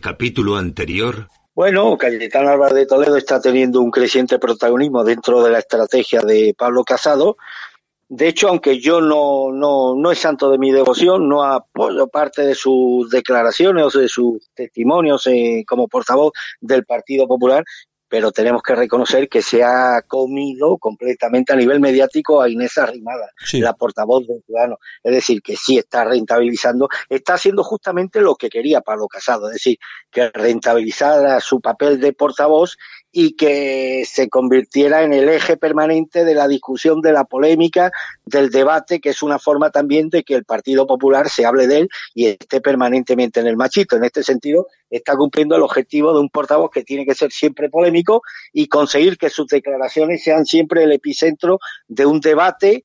Capítulo anterior. Bueno, Cayetano Álvarez de Toledo está teniendo un creciente protagonismo dentro de la estrategia de Pablo Casado. De hecho, aunque yo no, no, no es santo de mi devoción, no apoyo parte de sus declaraciones o de sus testimonios eh, como portavoz del Partido Popular, pero tenemos que reconocer que se ha comido completamente a nivel mediático a Inés Arrimada, la portavoz del ciudadano. Es decir, que sí está rentabilizando, está haciendo justamente lo que quería Pablo Casado, es decir, que rentabilizara su papel de portavoz y que se convirtiera en el eje permanente de la discusión, de la polémica, del debate, que es una forma también de que el Partido Popular se hable de él y esté permanentemente en el machito. En este sentido, está cumpliendo el objetivo de un portavoz que tiene que ser siempre polémico y conseguir que sus declaraciones sean siempre el epicentro de un debate.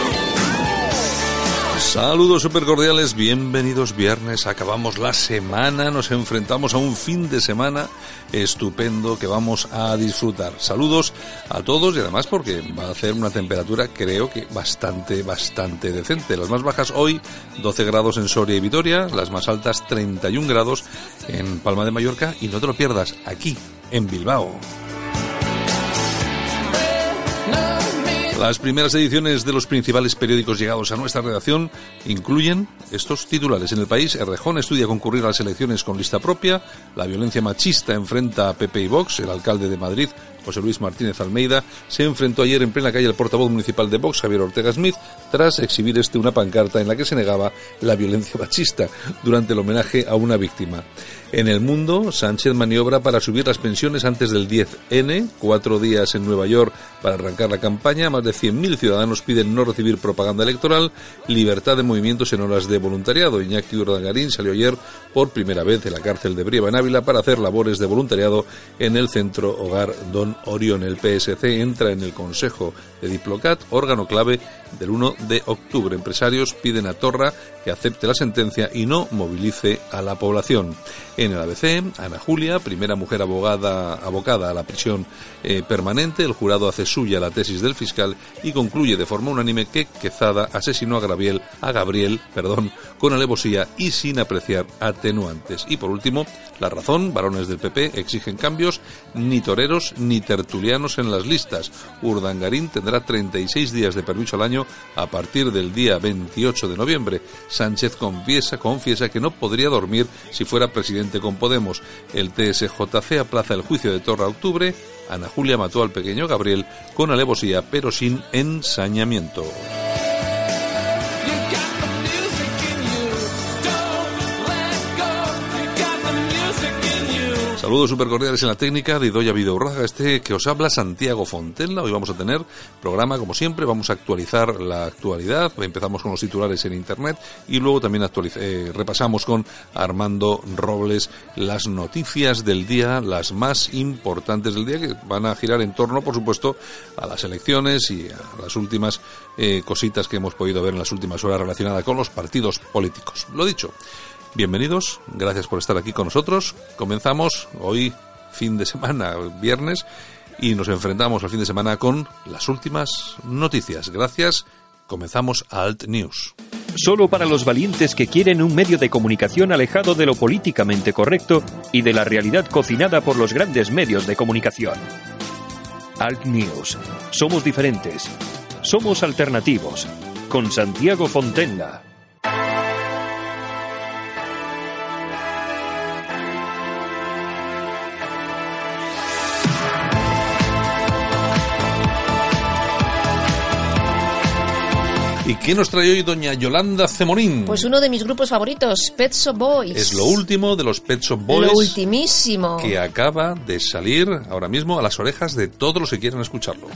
Saludos super cordiales, bienvenidos viernes, acabamos la semana, nos enfrentamos a un fin de semana estupendo que vamos a disfrutar. Saludos a todos y además porque va a hacer una temperatura creo que bastante, bastante decente. Las más bajas hoy 12 grados en Soria y Vitoria, las más altas 31 grados en Palma de Mallorca y no te lo pierdas aquí en Bilbao. Las primeras ediciones de los principales periódicos llegados a nuestra redacción incluyen estos titulares. En el país, Errejón estudia concurrir a las elecciones con lista propia, la violencia machista enfrenta a Pepe y Vox, el alcalde de Madrid José Luis Martínez Almeida, se enfrentó ayer en plena calle al portavoz municipal de Vox, Javier Ortega Smith, tras exhibir este una pancarta en la que se negaba la violencia machista durante el homenaje a una víctima. En el mundo, Sánchez maniobra para subir las pensiones antes del 10N, cuatro días en Nueva York para arrancar la campaña, más de 100.000 ciudadanos piden no recibir propaganda electoral, libertad de movimientos en horas de voluntariado. Iñaki Urdangarín salió ayer por primera vez de la cárcel de Brieva en Ávila para hacer labores de voluntariado en el centro Hogar Don Orión. El PSC entra en el Consejo de Diplocat, órgano clave del 1 de octubre. Empresarios piden a Torra que acepte la sentencia y no movilice a la población. En el ABC, Ana Julia, primera mujer abogada abocada a la prisión eh, permanente, el jurado hace suya la tesis del fiscal y concluye de forma unánime que Quezada asesinó a Gabriel, a Gabriel, perdón, con alevosía y sin apreciar atenuantes. Y por último, la razón, varones del PP exigen cambios, ni toreros ni tertulianos en las listas. Urdangarín tendrá 36 días de permiso al año a partir del día 28 de noviembre. Sánchez confiesa, confiesa que no podría dormir si fuera presidente con Podemos. El TSJC aplaza el juicio de Torra a octubre. Ana Julia mató al pequeño Gabriel con alevosía pero sin ensañamiento. Saludos super cordiales en la técnica de Idoya Videorraga, este que os habla Santiago Fontella. Hoy vamos a tener programa como siempre, vamos a actualizar la actualidad, empezamos con los titulares en internet y luego también eh, repasamos con Armando Robles las noticias del día, las más importantes del día, que van a girar en torno, por supuesto, a las elecciones y a las últimas eh, cositas que hemos podido ver en las últimas horas relacionadas con los partidos políticos. Lo dicho. Bienvenidos, gracias por estar aquí con nosotros. Comenzamos hoy, fin de semana, viernes, y nos enfrentamos al fin de semana con las últimas noticias. Gracias, comenzamos Alt News. solo para los valientes que quieren un medio de comunicación alejado de lo políticamente correcto y de la realidad cocinada por los grandes medios de comunicación. Alt News. Somos diferentes. Somos alternativos. Con Santiago Fontenla. ¿Y qué nos trae hoy doña Yolanda Cemorín? Pues uno de mis grupos favoritos, Pet Shop Boys. Es lo último de los Pet Shop Boys. Lo ultimísimo. Que acaba de salir ahora mismo a las orejas de todos los que quieran escucharlo.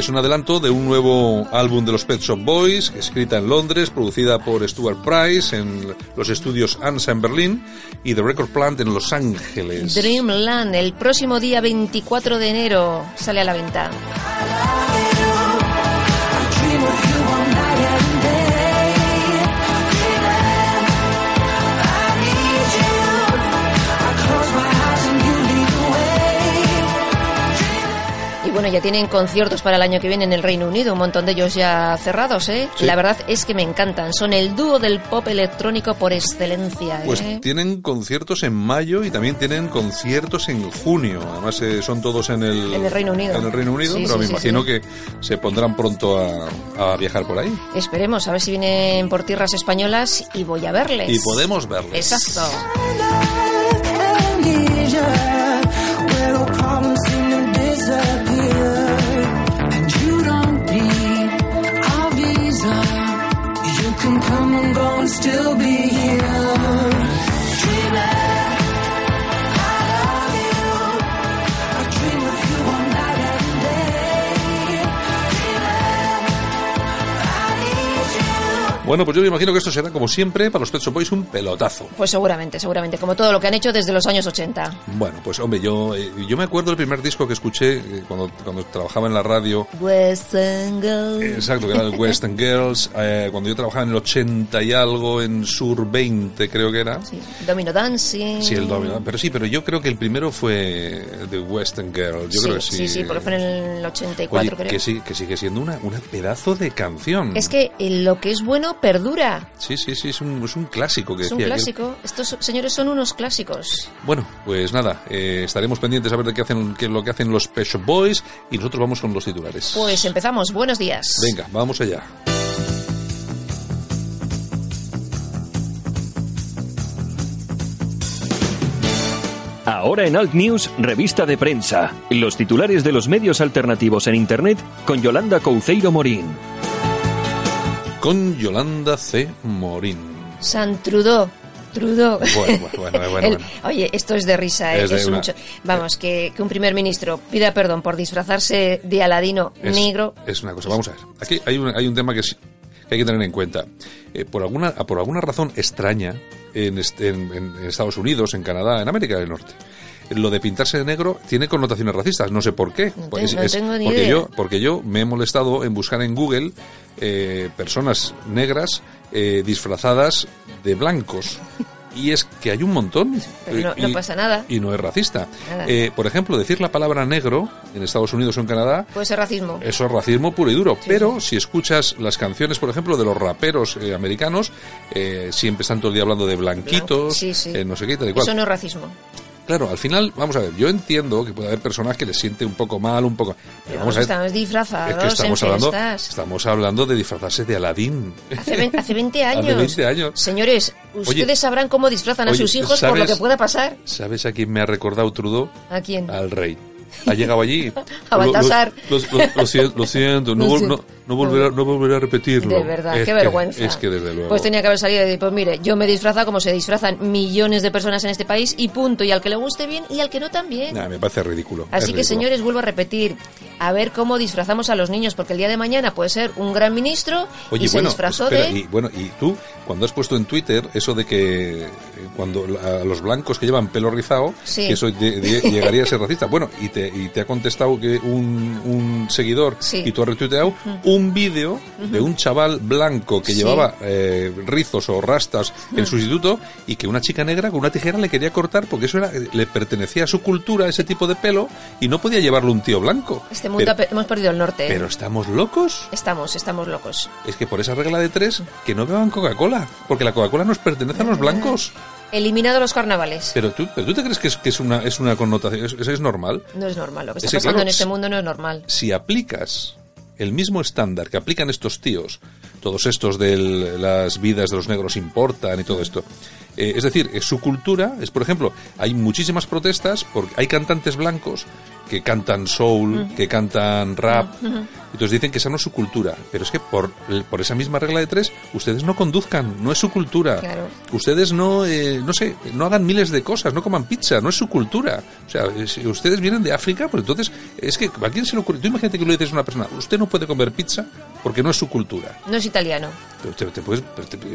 Es un adelanto de un nuevo álbum de los Pet Shop Boys, escrita en Londres, producida por Stuart Price en los estudios ANSA en Berlín y The Record Plant en Los Ángeles. Dreamland, el próximo día 24 de enero sale a la venta. Bueno, ya tienen conciertos para el año que viene en el Reino Unido, un montón de ellos ya cerrados, ¿eh? Sí. La verdad es que me encantan, son el dúo del pop electrónico por excelencia, ¿eh? Pues tienen conciertos en mayo y también tienen conciertos en junio. Además eh, son todos en el, En el Reino Unido. En el Reino Unido, Sí, pero sí, me imagino que se pondrán pronto a, a viajar por ahí. Esperemos, a ver si vienen por tierras españolas y voy a verles. Y podemos verles. Exacto. won't still be here. Bueno, pues yo me imagino que esto será, como siempre, para los Pet Shop Boys un pelotazo. Pues seguramente, seguramente, como todo lo que han hecho desde los años 80. Bueno, pues hombre, yo, eh, yo me acuerdo del primer disco que escuché eh, cuando, cuando trabajaba en la radio. Western Girl. Exacto, que era el Western Girls. eh, cuando yo trabajaba en el 80 y algo, en Sur 20, creo que era. Sí, Domino Dancing. Sí, el Domino. Pero sí, pero yo creo que el primero fue The Western Girl. Yo sí, creo que sí. sí, sí, porque fue en el 84, Oye, creo. que, sí, que sigue siendo una, una pedazo de canción. Es que eh, lo que es bueno perdura. Sí, sí, sí, es un, es un clásico que Es un aquel. clásico. Estos señores son unos clásicos. Bueno, pues nada, eh, estaremos pendientes a ver de qué hacen, qué es lo que hacen los Pet Shop Boys y nosotros vamos con los titulares. Pues empezamos. Buenos días. Venga, vamos allá. Ahora en Alt News, revista de prensa. Los titulares de los medios alternativos en Internet con Yolanda Couceiro Morín. Con Yolanda C. Morín. San Trudeau. Trudeau. Bueno, bueno, bueno, bueno, El- bueno. Oye, esto es de risa, ¿eh? Es de Es una- mucho- Vamos, que, que un primer ministro pida perdón por disfrazarse de Aladino Es, negro. es una cosa, vamos a ver. Aquí hay un, hay un tema que, es- que hay que tener en cuenta. Eh, por, alguna, por alguna razón extraña en, este- en- en Estados Unidos, en Canadá, en América del Norte, lo de pintarse de negro tiene connotaciones racistas. No sé por qué. No Pues tengo- no tengo ni porque idea. yo porque yo me he molestado en buscar en Google eh, personas negras eh, disfrazadas de blancos. Y es que hay un montón. Pero no- no Y- pasa nada. Y no es racista. Eh, por ejemplo, decir la palabra negro en Estados Unidos o en Canadá Puede ser racismo. eso es racismo puro y duro. Pero si escuchas las canciones, por ejemplo, de los raperos eh, americanos, eh, siempre están todo el día hablando de blanquitos, sí. eh, no sé qué, tal y cual. Eso no es racismo. Claro, al final, vamos a ver, yo entiendo que puede haber personas que les siente un poco mal, un poco... Pero vamos a ver, estamos disfrazados es que estamos en hablando, fiestas. estamos hablando de disfrazarse de Aladín. Hace, hace 20 años. 20 años. Señores, ustedes sabrán cómo disfrazan a sus hijos por lo que pueda pasar. ¿Sabes a quién me ha recordado Trudeau? ¿A quién? Al rey. Ha llegado allí. A Baltasar. Lo, lo- lo- lo siento, no, vol- siento. no- no volveré, no volveré a repetirlo. De verdad, Es qué que- vergüenza. Es que desde luego. Pues tenía que haber salido y decir, pues mire, yo me disfrazo como se disfrazan millones de personas en este país y punto. Y al que le guste bien y al que no también. Nah, me parece ridículo. Así que, ridículo. señores, vuelvo a repetir, a ver cómo disfrazamos a los niños, porque el día de mañana puede ser un gran ministro Oye, y se bueno, disfrazó espera, de... y, bueno, y tú, cuando has puesto en Twitter eso de que cuando a los blancos que llevan pelo rizado, Sí. que eso de- de- llegaría a ser racista. Bueno, y te te, y te ha contestado que un, un seguidor Sí. y tú has retuiteado un vídeo de un chaval blanco que Sí. llevaba eh, rizos o rastas en su instituto y que una chica negra con una tijera le quería cortar porque eso era, le pertenecía a su cultura, ese tipo de pelo, y no podía llevarlo un tío blanco. Este mundo pero, hemos perdido el norte. ¿eh? pero estamos locos. Estamos, estamos locos. Es que por esa regla de tres, que no beban Coca-Cola, porque la Coca-Cola nos pertenece a los blancos. Eliminado los carnavales. Pero tú, pero tú te crees que es, que es una, es una connotación, es- es normal. No es normal. Lo que Es está pasando claro, en este mundo no es normal. Si aplicas el mismo estándar que aplican estos tíos, todos estos de las vidas de los negros importan y todo esto, eh, es decir, eh, su cultura es, por ejemplo, hay muchísimas protestas porque hay cantantes blancos que cantan soul, que cantan rap, entonces dicen que esa no es su cultura, pero es que por, por esa misma regla de tres, ustedes no conduzcan, no es su cultura. Claro. Ustedes no, eh, no sé, no hagan miles de cosas, no coman pizza, no es su cultura. O sea, si ustedes vienen de África, pues entonces, es que a quién se le ocurre, tú imagínate que le dices a una persona, usted no puede comer pizza porque no es su cultura. No es italiano. Pero te- te puedes-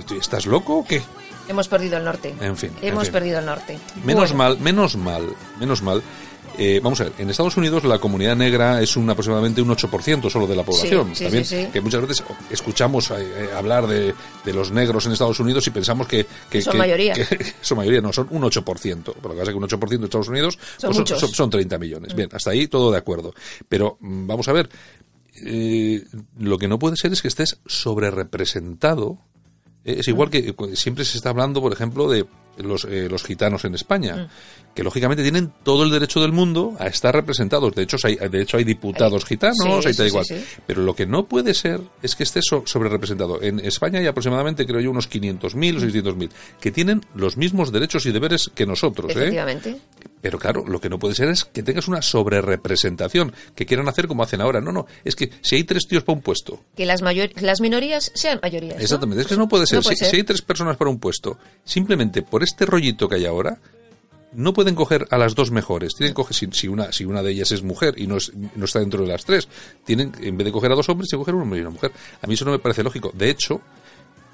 te- ¿Estás loco o qué? Hemos perdido el norte. En fin, en Hemos fin. perdido el norte. Menos Bueno, mal, menos mal, menos mal. Eh, vamos a ver, en Estados Unidos la comunidad negra es un aproximadamente un 8% solo de la población. sí, También sí, sí. que muchas veces escuchamos eh, eh, hablar de, de los negros en Estados Unidos y pensamos que, que Son que- mayoría. que son mayoría, no, son un 8%. Por lo que pasa es que un 8% de Estados Unidos Son pues son, son 30 millones. Bien, hasta ahí todo de acuerdo. Pero mm, vamos a ver, eh, lo que no puede ser es que estés sobre representado. Eh, Es igual que eh, cu- siempre se está hablando, por ejemplo, de los, eh, los gitanos en España, que lógicamente tienen todo el derecho del mundo a estar representados. De hecho, hay, de hecho hay diputados gitanos, sí, hay tal sí, sí, sí. Pero lo que no puede ser es que esté so- sobre representado. En España hay aproximadamente, creo yo, unos 500.000 o 600.000 que tienen los mismos derechos y deberes que nosotros. ¿eh? Pero claro, lo que no puede ser es que tengas una sobrerepresentación, que quieran hacer como hacen ahora. No, no, es que si hay tres tíos para un puesto, Que las, mayor- las minorías sean mayorías. ¿no? exactamente, es que no puede ser. No puede si, ser. si hay tres personas para un puesto, simplemente por este rollito que hay ahora, no pueden coger a las dos mejores. Tienen que coger, si, si una, si una de ellas es mujer y no, es- no está dentro de las tres, tienen, en vez de coger a dos hombres, que coger un hombre y una mujer. A mí eso no me parece lógico. De hecho,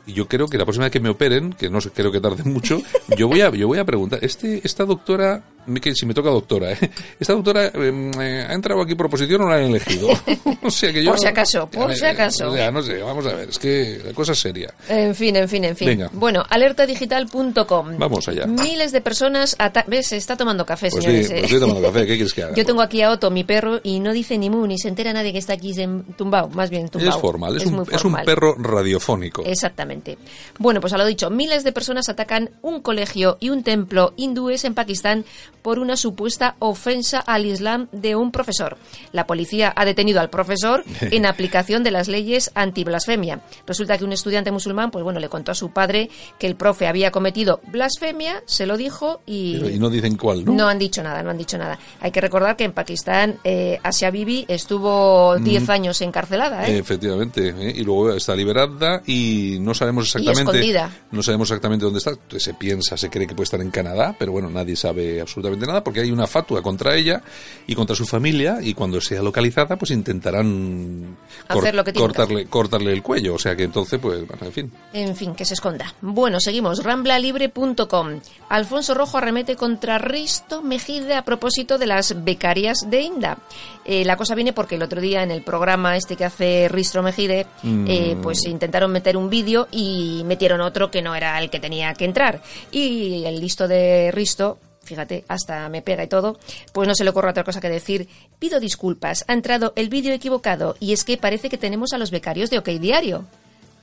y yo creo que la próxima vez que me operen, que no sé, creo que tarde mucho, yo voy a, yo voy a preguntar, este, esta doctora, que si me toca doctora, ¿eh? esta doctora eh, eh, ha entrado aquí por oposición o la han elegido. o sea que yo, Por si acaso, por si acaso. O sea, no sé, vamos a ver, es que la cosa es seria. En fin, en fin, en fin. Venga. Bueno, alertadigital.com. Vamos allá. Miles de personas. ¿Ves? Se está tomando café, Pues señores. sí, eh. pues estoy tomando café, ¿qué quieres que haga? Yo tengo aquí a Otto, mi perro, y no dice ni mu, ni se entera nadie que está aquí tumbado. Más bien tumbado. es formal, es, un, muy es un formal. perro radiofónico. Exactamente. Bueno, pues a lo dicho, miles de personas atacan un colegio y un templo hindúes en Pakistán por una supuesta ofensa al Islam de un profesor. La policía ha detenido al profesor en aplicación de las leyes antiblasfemia. Resulta que un estudiante musulmán, pues bueno, le contó a su padre que el profe había cometido blasfemia, se lo dijo y... Pero- y no dicen cuál, ¿no? No han dicho nada, no han dicho nada. Hay que recordar que en Pakistán eh, Asia Bibi estuvo 10 años encarcelada, ¿eh? Efectivamente, ¿eh? y luego está liberada y no sabemos exactamente escondida. no sabemos exactamente dónde está. Se piensa, se cree que puede estar en Canadá, pero bueno, nadie sabe absolutamente nada porque hay una fatua contra ella y contra su familia y cuando sea localizada, pues intentarán Hacer lo que cortarle cortarle el cuello, o sea que entonces pues, bueno, en fin. En fin, que se esconda. Bueno, seguimos. Ramblalibre.com. Alfonso Rojo arremete contra Risto Mejide a propósito de las becarias de Inda. Eh, la cosa viene porque el otro día en el programa este que hace Risto Mejide, eh, pues intentaron meter un vídeo y metieron otro que no era el que tenía que entrar. Y el listo de Risto fíjate, hasta me pega y todo, pues no se le ocurre otra cosa que decir, pido disculpas, ha entrado el vídeo equivocado y es que parece que tenemos a los becarios de OK Diario.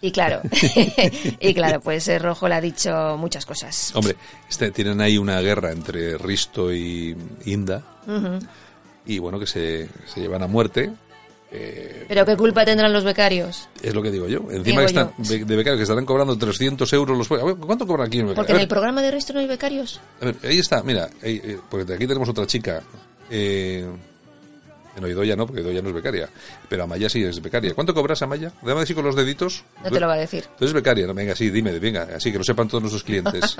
Y claro, y claro, pues eh, Rojo le ha dicho muchas cosas. Hombre, este- tienen ahí una guerra entre Risto y Inda y bueno, que se, se llevan a muerte. Eh, Pero qué culpa tendrán los becarios, Es lo que digo yo. Encima Digo que están, yo. de, becarios que estarán cobrando 300 euros los... A ver, ¿Cuánto cobran aquí en becario? porque en el programa de Risto no hay becarios. a ver, ahí está, mira, ahí, eh, porque aquí tenemos otra chica. Eh, no, Idoya no, porque Idoya no es becaria. Pero Amaya sí es becaria. ¿Cuánto cobras, Amaya? Dame así con los deditos. No te lo va a decir. Eres becaria, no, venga, sí, dime, venga, así que lo sepan todos nuestros clientes.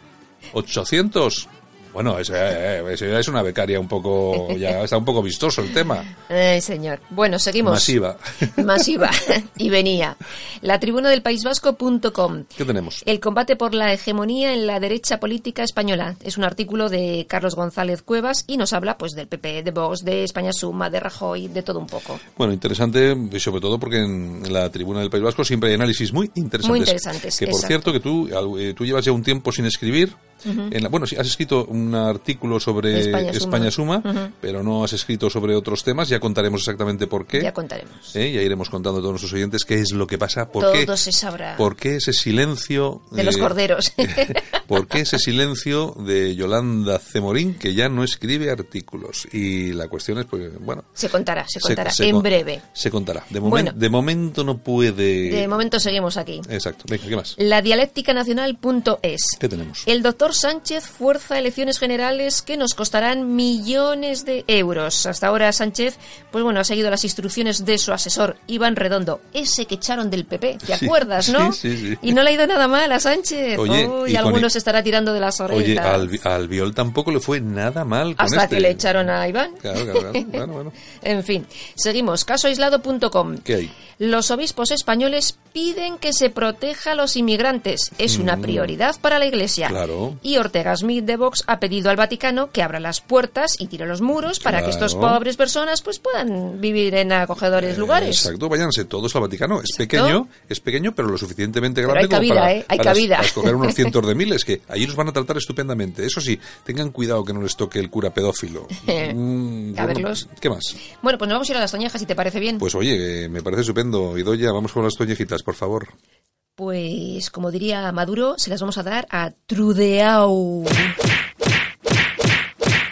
¿800? Bueno, eso, eh, eso ya es una becaria un poco, ya está un poco vistoso el tema. Ay, señor. Bueno, seguimos. Masiva. Masiva. y venía. La tribuna del País Vasco.com. ¿Qué tenemos? El combate por la hegemonía en la derecha política española. Es un artículo de Carlos González Cuevas y nos habla pues del PP, de Vox, de España Suma, de Rajoy, de todo un poco. Bueno, interesante, y sobre todo porque en la tribuna del País Vasco siempre hay análisis muy interesantes. Muy interesantes, Que por exacto. cierto, que tú, eh, tú llevas ya un tiempo sin escribir. En la- bueno, sí, has escrito un artículo sobre España España Suma. Pero no has escrito sobre otros temas. Ya contaremos exactamente por qué. Ya contaremos. ¿eh? Ya iremos contando a todos nuestros oyentes qué es lo que pasa, por Todo qué, se sabrá. por qué ese silencio De los corderos. ¿Por qué ese silencio de Yolanda Cemorín que ya no escribe artículos? Y la cuestión es, pues, bueno, se contará, se contará. se en con- breve. se contará. De, momen- Bueno. de momento no puede. De momento seguimos aquí. Exacto. Venga, ¿qué más? La dialécticanacional.es. ¿Qué tenemos? El doctor Sánchez fuerza elecciones generales que nos costarán millones de euros. Hasta ahora Sánchez, pues bueno, ha seguido las instrucciones de su asesor, Iván Redondo, ese que echaron del PP, ¿te Sí, acuerdas, no? sí, sí, sí. Y no le ha ido nada mal a Sánchez. Oye, Uy, y algunos se estará tirando de las Oye, orejas. al, Vi- al Viol tampoco le fue nada mal. Con Hasta este. que le echaron a Iván. Claro, claro, claro. Bueno, bueno. En fin, seguimos. Casoaislado.com. ¿Qué hay? Los obispos españoles piden que se proteja a los inmigrantes. Es una prioridad para la Iglesia. Mm. Claro. Y Ortega Smith de Vox ha pedido al Vaticano que abra las puertas y tire los muros para que estos pobres personas pues puedan vivir en acogedores lugares. Exacto, váyanse todos al Vaticano. Es pequeño, es pequeño, pero lo suficientemente Pero grande hay cabida, como para, ¿eh? Hay para- cabida. para escoger unos cientos de miles, que allí los van a tratar estupendamente. Eso sí, tengan cuidado que no les toque el cura pedófilo. Mm, A bueno, verlos. ¿Qué más? Bueno, pues nos vamos a ir a las toñejas, si te parece bien. Pues oye, eh, me parece estupendo. Idoya, vamos con las toñejitas, por favor. Pues, como diría Maduro, se las vamos a dar a Trudeau.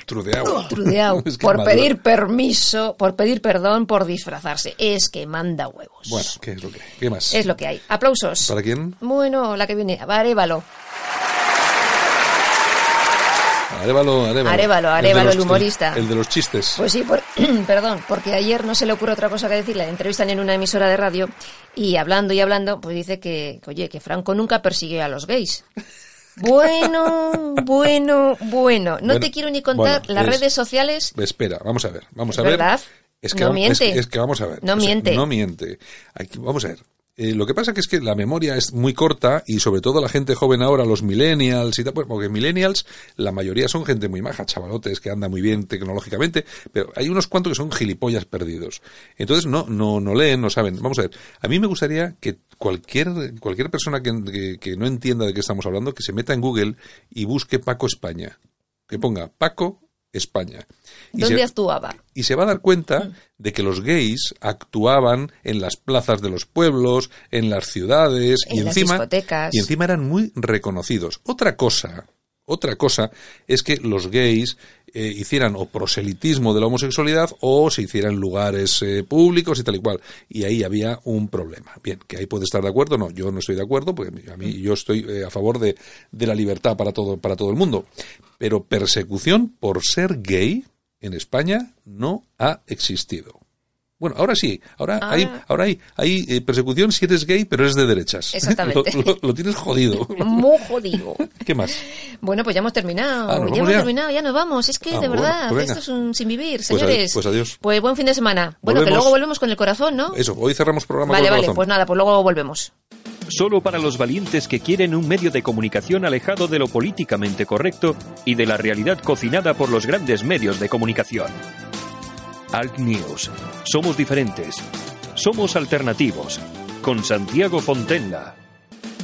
Trudeau, Es que por Maduro- pedir permiso, por pedir perdón, por disfrazarse. Es que manda huevos. Bueno, ¿qué es lo que? ¿Qué más? Es lo que hay. Aplausos. ¿Para quién? Bueno, la que viene. Arévalo. Arévalo, Arévalo. Arévalo, El el humorista. El, de los chistes. Pues sí, por- perdón, porque ayer no se le ocurre otra cosa que decirle. Le entrevistan en una emisora de radio y hablando y hablando, pues dice que, que, oye, que Franco nunca persiguió a los gays. Bueno, bueno, bueno. No Bueno, te quiero ni contar bueno, las es- redes sociales. Espera, vamos a ver, vamos a ¿Es ver. verdad? Es que, No miente. Es, es que vamos a ver. No O sea, miente. No miente. Aquí- vamos a ver. Eh, lo que pasa que es que la memoria es muy corta y sobre todo la gente joven ahora, los millennials y tal, porque millennials la mayoría son gente muy maja, chavalotes que anda muy bien tecnológicamente, pero hay unos cuantos que son gilipollas perdidos. Entonces no no no leen, no saben. Vamos a ver. A mí me gustaría que cualquier cualquier persona que- que no entienda de qué estamos hablando, que se meta en Google y busque Paco España. Que ponga Paco España. Y ¿Dónde se- actuaba? y se va a dar cuenta de que los gays actuaban en las plazas de los pueblos, en las ciudades En y las encima discotecas. y encima eran muy reconocidos. Otra cosa, otra cosa es que los gays eh, hicieran o proselitismo de la homosexualidad o se hicieran en lugares eh, públicos y tal y cual. Y ahí había un problema. Bien, que ahí puede estar de acuerdo, no, yo no estoy de acuerdo, porque a mí yo estoy eh, a favor de, de la libertad para todo, para todo el mundo. Pero persecución por ser gay en España no ha existido. Bueno, ahora sí, ahora Ah. hay, ahora hay, hay eh, persecución si eres gay, pero eres de derechas. Exactamente. lo, lo- lo tienes jodido. Muy jodido. ¿Qué más? Bueno, pues ya hemos terminado. Ah, ¿nos ya hemos ya? terminado, ya nos vamos. Es que, Ah, de bueno, verdad, pues esto es un sin vivir, Pues señores. pues adiós. Pues buen fin de semana. Bueno, que luego volvemos con el corazón, ¿no? Eso, hoy cerramos programa Vale, con el vale, corazón. pues nada, pues luego volvemos. Solo para los valientes que quieren un medio de comunicación alejado de lo políticamente correcto y de la realidad cocinada por los grandes medios de comunicación. Alt News. Somos diferentes. Somos alternativos. Con Santiago Fontenla.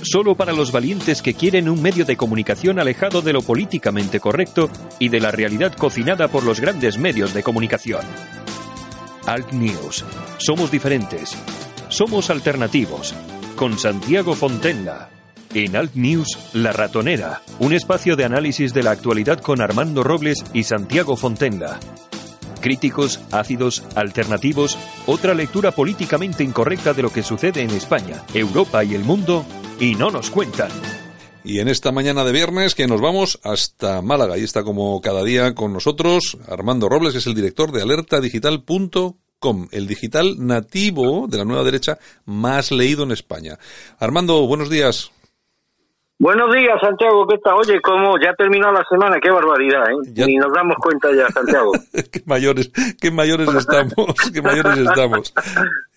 Solo para los valientes que quieren un medio de comunicación alejado de lo políticamente correcto y de la realidad cocinada por los grandes medios de comunicación. Alt News. Somos diferentes. Somos alternativos. Con Santiago Fontenla. En Alt News, La Ratonera. Un espacio de análisis de la actualidad con Armando Robles y Santiago Fontenla. Críticos, ácidos, alternativos, otra lectura políticamente incorrecta de lo que sucede en España, Europa y el mundo, y no nos cuentan. Y en esta mañana de viernes que nos vamos hasta Málaga. Y está como cada día con nosotros Armando Robles, es el director de alertadigital.com, el digital nativo de la nueva derecha más leído en España. Armando, buenos días. Buenos días, Santiago, ¿qué tal? Oye, ¿cómo? Ya ha terminado la semana, qué barbaridad, ¿eh? Ya. Ni nos damos cuenta ya, Santiago. qué mayores, qué mayores estamos, qué mayores estamos.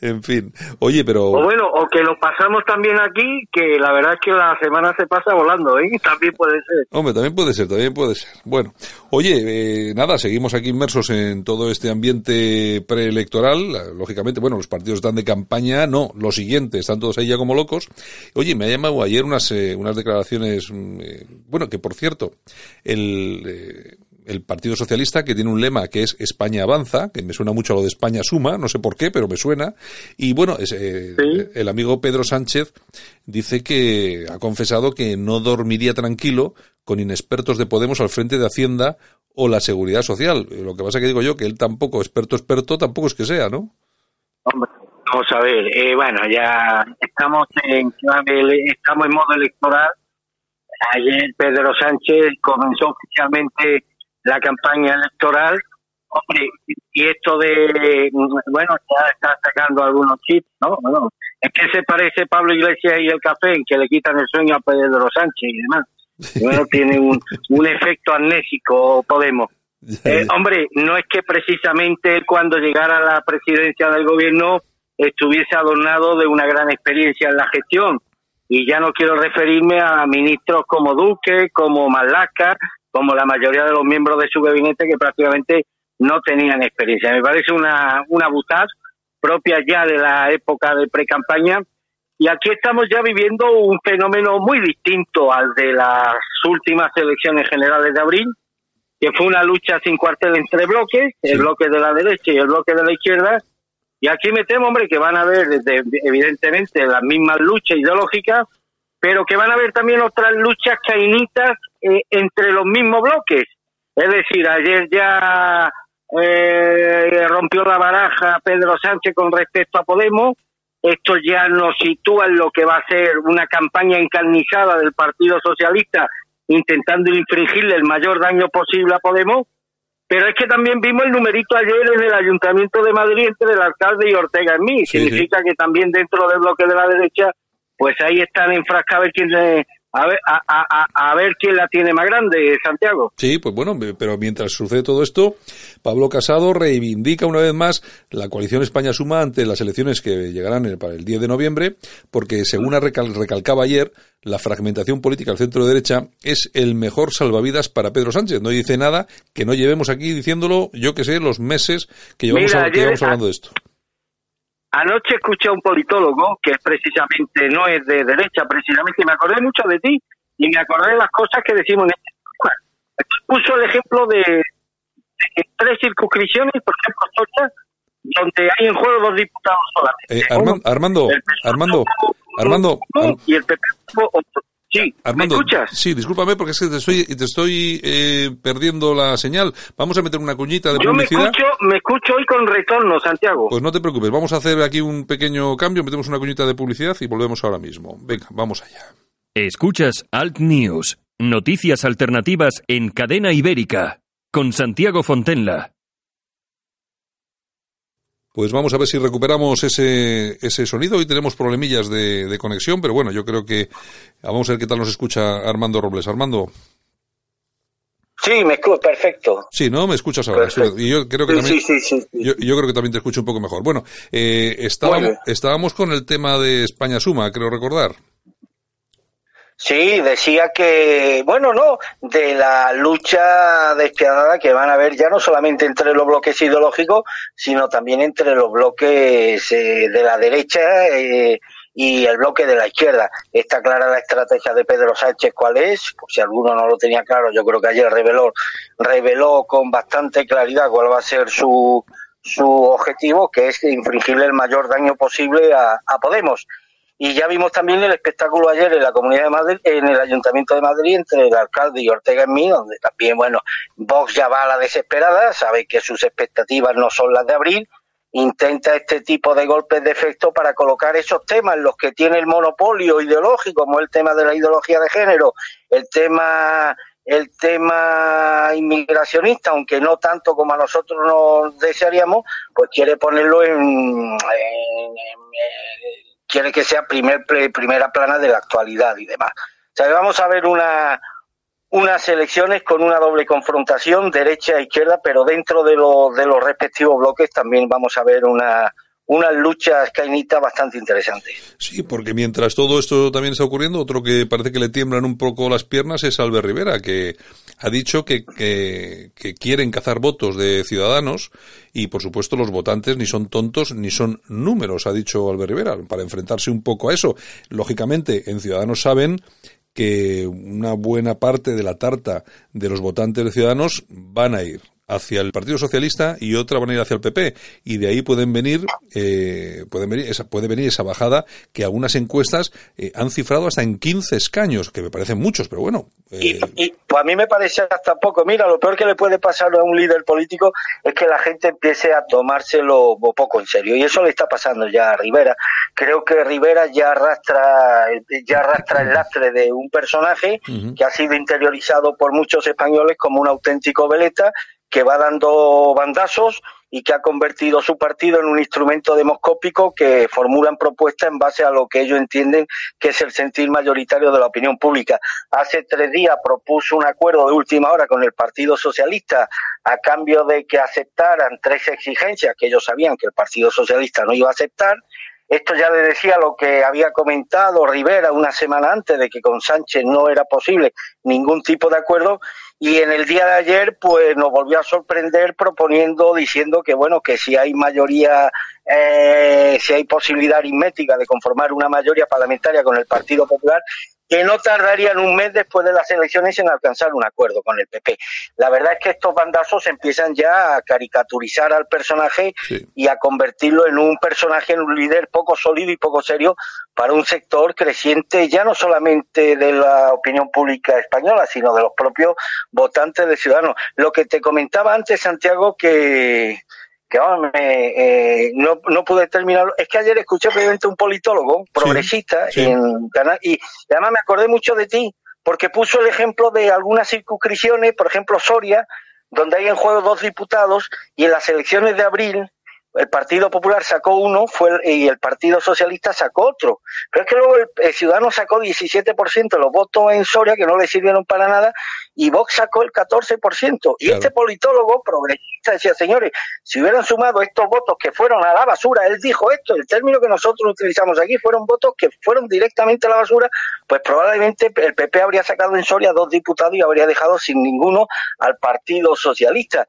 En fin. Oye, pero O bueno, o que lo pasamos también aquí, que la verdad es que la semana se pasa volando, ¿eh? También puede ser. Hombre, también puede ser, también puede ser. Bueno, oye, eh, nada, seguimos aquí inmersos en todo este ambiente preelectoral. Lógicamente, bueno, los partidos están de campaña, no, los siguientes, están todos ahí ya como locos. Oye, me ha llamado ayer unas, eh, unas declaraciones, mm, eh, bueno, que por cierto, el, eh, el Partido Socialista, que tiene un lema que es España avanza, que me suena mucho a lo de España suma, no sé por qué, pero me suena. Y bueno, es, eh, Sí. el amigo Pedro Sánchez dice que ha confesado que no dormiría tranquilo con inexpertos de Podemos al frente de Hacienda o la Seguridad Social. Lo que pasa que digo yo que él tampoco, experto, experto, tampoco es que sea, ¿no? Hombre, vamos a ver, eh, bueno, ya estamos en estamos en modo electoral. Ayer Pedro Sánchez comenzó oficialmente la campaña electoral. Hombre, y esto de, bueno, ya está sacando algunos chips, ¿no? Bueno, es que se parece Pablo Iglesias y el café en que le quitan el sueño a Pedro Sánchez y demás. Bueno, tiene un, un efecto amnésico Podemos. Eh, hombre, no es que precisamente él cuando llegara a la presidencia del gobierno estuviese adornado de una gran experiencia en la gestión. Y ya no quiero referirme a ministros como Duque, como Malaca, como la mayoría de los miembros de su gabinete que prácticamente no tenían experiencia. Me parece una, una butaz propia ya de la época de pre-campaña. Y aquí estamos ya viviendo un fenómeno muy distinto al de las últimas elecciones generales de abril, que fue una lucha sin cuartel entre bloques, el bloque de la derecha y el bloque de la izquierda. Y aquí me temo, hombre, que van a haber, desde, evidentemente, las mismas luchas ideológicas, pero que van a haber también otras luchas cainitas eh, entre los mismos bloques. Es decir, ayer ya eh, rompió la baraja Pedro Sánchez con respecto a Podemos. Esto ya nos sitúa en lo que va a ser una campaña encarnizada del Partido Socialista intentando infringirle el mayor daño posible a Podemos. Pero es que también vimos el numerito ayer en el Ayuntamiento de Madrid entre el alcalde y Ortega en mí. Sí, Significa que también dentro del bloque de la derecha, pues ahí están enfrascados le- a ver, a, a- a- a ver quién la tiene más grande, Santiago. Sí, pues bueno, pero mientras sucede todo esto, Pablo Casado reivindica una vez más la coalición España Suma ante las elecciones que llegarán el- para el 10 de noviembre, porque según recal- recalcaba ayer, la fragmentación política al centro derecha es el mejor salvavidas para Pedro Sánchez. No dice nada que no llevemos aquí diciéndolo, yo que sé, los meses que llevamos, Mira, a- que llevamos hablando de esto. Anoche escuché a un politólogo que es precisamente, no es de derecha, precisamente, y me acordé mucho de ti y me acordé de las cosas que decimos en este programa. Puso el ejemplo de, de tres circunscripciones, por ejemplo, Socha, donde hay en juego dos diputados solamente. Eh, Armando, Armando, Armando, uno Ar- y el PP tuvo otro. Sí, Armando, ¿me escuchas? sí, discúlpame porque es que te estoy, te estoy eh, perdiendo la señal. Vamos a meter una cuñita de Yo me publicidad. escucho, me escucho hoy con retorno, Santiago. Pues no te preocupes, vamos a hacer aquí un pequeño cambio, metemos una cuñita de publicidad y volvemos ahora mismo. Venga, vamos allá. Escuchas Alt News, noticias alternativas en cadena ibérica, con Santiago Fontenla. Pues vamos a ver si recuperamos ese, ese sonido. Hoy tenemos problemillas de, de conexión, pero bueno, yo creo que vamos a ver qué tal nos escucha Armando Robles. Armando, Sí, me escucho, perfecto. sí, ¿no? ¿Me escuchas ahora? Perfecto. Y yo creo que Sí, también... sí, sí, sí. Yo, yo creo que también te escucho un poco mejor. Bueno, eh, estábamos, Bueno. estábamos con el tema de España Suma, creo recordar. Sí, decía que, bueno, no, de la lucha despiadada que van a haber ya no solamente entre los bloques ideológicos, sino también entre los bloques eh, de la derecha eh, y el bloque de la izquierda. Está clara la estrategia de Pedro Sánchez cuál es, por si alguno no lo tenía claro, yo creo que ayer reveló, reveló con bastante claridad cuál va a ser su, su objetivo, que es infringirle el mayor daño posible a, a Podemos. Y ya vimos también el espectáculo ayer en la Comunidad de Madrid, en el Ayuntamiento de Madrid, entre el alcalde y Ortega en mí, donde también, bueno, Vox ya va a la desesperada, sabe que sus expectativas no son las de abril, intenta este tipo de golpes de efecto para colocar esos temas en los que tiene el monopolio ideológico, como el tema de la ideología de género, el tema el tema inmigracionista, aunque no tanto como a nosotros nos desearíamos, pues quiere ponerlo en, quiere que sea primer, primera plana de la actualidad y demás. sea, vamos a ver una, unas elecciones con una doble confrontación, derecha e izquierda, pero dentro de, de los respectivos bloques también vamos a ver una, unas luchas cainitas bastante interesantes. Sí, porque mientras todo esto también está ocurriendo, otro que parece que le tiemblan un poco las piernas es Albert Rivera, que ha dicho que, que, que, quieren cazar votos de ciudadanos y, por supuesto, los votantes ni son tontos ni son números, ha dicho Albert Rivera, para enfrentarse un poco a eso. Lógicamente, en Ciudadanos saben que una buena parte de la tarta de los votantes de Ciudadanos van a ir hacia el Partido Socialista y otra van a ir hacia el PP y de ahí pueden venir eh, pueden venir esa, puede venir esa bajada que algunas encuestas eh, han cifrado hasta en 15 escaños que me parecen muchos pero bueno eh... y, pues a mí me parece hasta poco. Mira lo peor que le puede pasar a un líder político es que la gente empiece a tomárselo poco en serio. Y eso le está pasando ya a Rivera. Creo que Rivera ya arrastra ya arrastra el lastre de un personaje uh -huh. que ha sido interiorizado por muchos españoles como un auténtico veleta que va dando bandazos y que ha convertido su partido en un instrumento demoscópico que formulan propuestas en base a lo que ellos entienden que es el sentir mayoritario de la opinión pública. Hace tres días propuso un acuerdo de última hora con el Partido Socialista a cambio de que aceptaran tres exigencias que ellos sabían que el Partido Socialista no iba a aceptar. Esto ya le decía lo que había comentado Rivera una semana antes de que con Sánchez no era posible ningún tipo de acuerdo y en el día de ayer pues nos volvió a sorprender proponiendo diciendo que bueno que si hay mayoría eh, si hay posibilidad aritmética de conformar una mayoría parlamentaria con el Partido Popular que no tardarían un mes después de las elecciones en alcanzar un acuerdo con el PP. La verdad es que estos bandazos empiezan ya a caricaturizar al personaje sí. y a convertirlo en un personaje, en un líder poco sólido y poco serio para un sector creciente ya no solamente de la opinión pública española, sino de los propios votantes de Ciudadanos. Lo que te comentaba antes, Santiago, que que vamos, eh, no, no pude terminarlo. Es que ayer escuché previamente un politólogo progresista sí, sí. en canal y además me acordé mucho de ti porque puso el ejemplo de algunas circunscripciones, por ejemplo Soria, donde hay en juego dos diputados y en las elecciones de abril el Partido Popular sacó uno fue el, y el Partido Socialista sacó otro. Pero es que luego el, el Ciudadano sacó 17% de los votos en Soria, que no le sirvieron para nada, y Vox sacó el 14%. Y este politólogo progresista decía, señores, si hubieran sumado estos votos que fueron a la basura, él dijo esto, el término que nosotros utilizamos aquí fueron votos que fueron directamente a la basura, pues probablemente el PP habría sacado en Soria dos diputados y habría dejado sin ninguno al Partido Socialista.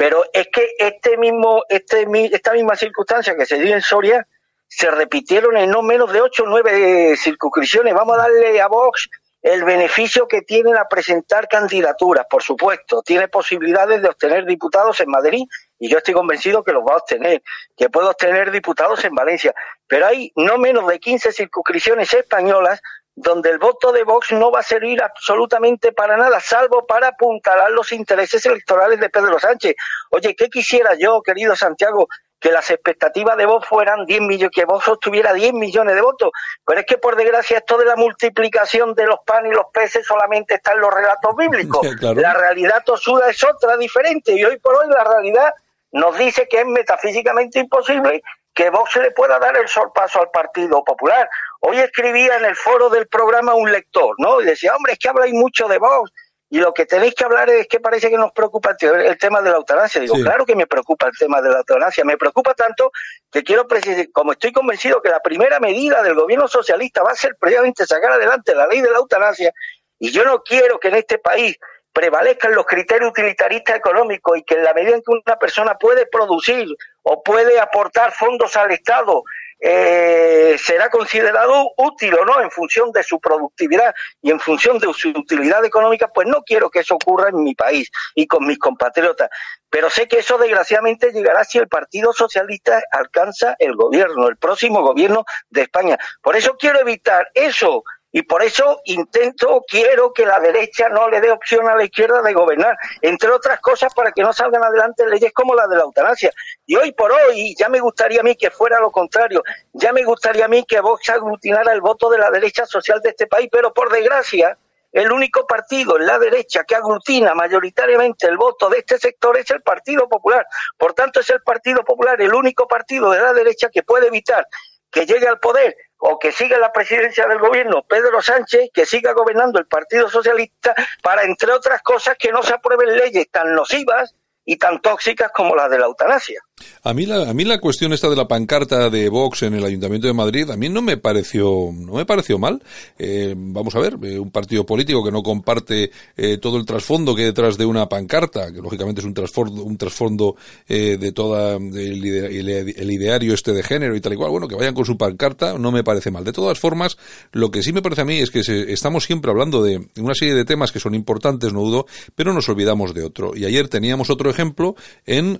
Pero es que este mismo, este, esta misma circunstancia que se dio en Soria se repitieron en no menos de ocho o nueve circunscripciones. Vamos a darle a Vox el beneficio que tiene a presentar candidaturas, por supuesto. Tiene posibilidades de obtener diputados en Madrid y yo estoy convencido que los va a obtener, que puede obtener diputados en Valencia. Pero hay no menos de 15 circunscripciones españolas donde el voto de Vox no va a servir absolutamente para nada, salvo para apuntalar los intereses electorales de Pedro Sánchez. Oye, ¿qué quisiera yo, querido Santiago? que las expectativas de Vox fueran 10 millones, que Vox obtuviera 10 millones de votos. Pero es que por desgracia esto de la multiplicación de los panes y los peces solamente está en los relatos bíblicos. Sí, claro. La realidad tosuda es otra, diferente. Y hoy por hoy la realidad nos dice que es metafísicamente imposible que Vox le pueda dar el sorpaso al Partido Popular. Hoy escribía en el foro del programa un lector, ¿no? Y decía, hombre, es que habláis mucho de Vox y lo que tenéis que hablar es que parece que nos preocupa el, tema de la eutanasia. Digo, sí. claro que me preocupa el tema de la eutanasia. Me preocupa tanto que quiero precisar, como estoy convencido que la primera medida del gobierno socialista va a ser previamente sacar adelante la ley de la eutanasia, y yo no quiero que en este país prevalezcan los criterios utilitaristas económicos y que en la medida en que una persona puede producir o puede aportar fondos al Estado eh, será considerado útil o no en función de su productividad y en función de su utilidad económica, pues no quiero que eso ocurra en mi país y con mis compatriotas. Pero sé que eso desgraciadamente llegará si el Partido Socialista alcanza el gobierno, el próximo gobierno de España. Por eso quiero evitar eso y por eso intento, quiero que la derecha no le dé opción a la izquierda de gobernar, entre otras cosas para que no salgan adelante leyes como la de la eutanasia. Y hoy por hoy, ya me gustaría a mí que fuera lo contrario, ya me gustaría a mí que Vox aglutinara el voto de la derecha social de este país, pero por desgracia, el único partido en la derecha que aglutina mayoritariamente el voto de este sector es el Partido Popular. Por tanto, es el Partido Popular el único partido de la derecha que puede evitar que llegue al poder o que siga la presidencia del gobierno Pedro Sánchez, que siga gobernando el Partido Socialista para, entre otras cosas, que no se aprueben leyes tan nocivas y tan tóxicas como las de la eutanasia. A mí la, a mí la cuestión esta de la pancarta de Vox en el Ayuntamiento de Madrid a mí no me pareció no me pareció mal. Eh, vamos a ver, eh, un partido político que no comparte eh, todo el trasfondo que hay detrás de una pancarta, que lógicamente es un trasfondo un trasfondo de toda el, el, ideario este de género y tal y cual. Bueno, que vayan con su pancarta no me parece mal. De todas formas, lo que sí me parece a mí es que estamos siempre hablando de una serie de temas que son importantes, no dudo, pero nos olvidamos de otro. Y ayer teníamos otro ejemplo en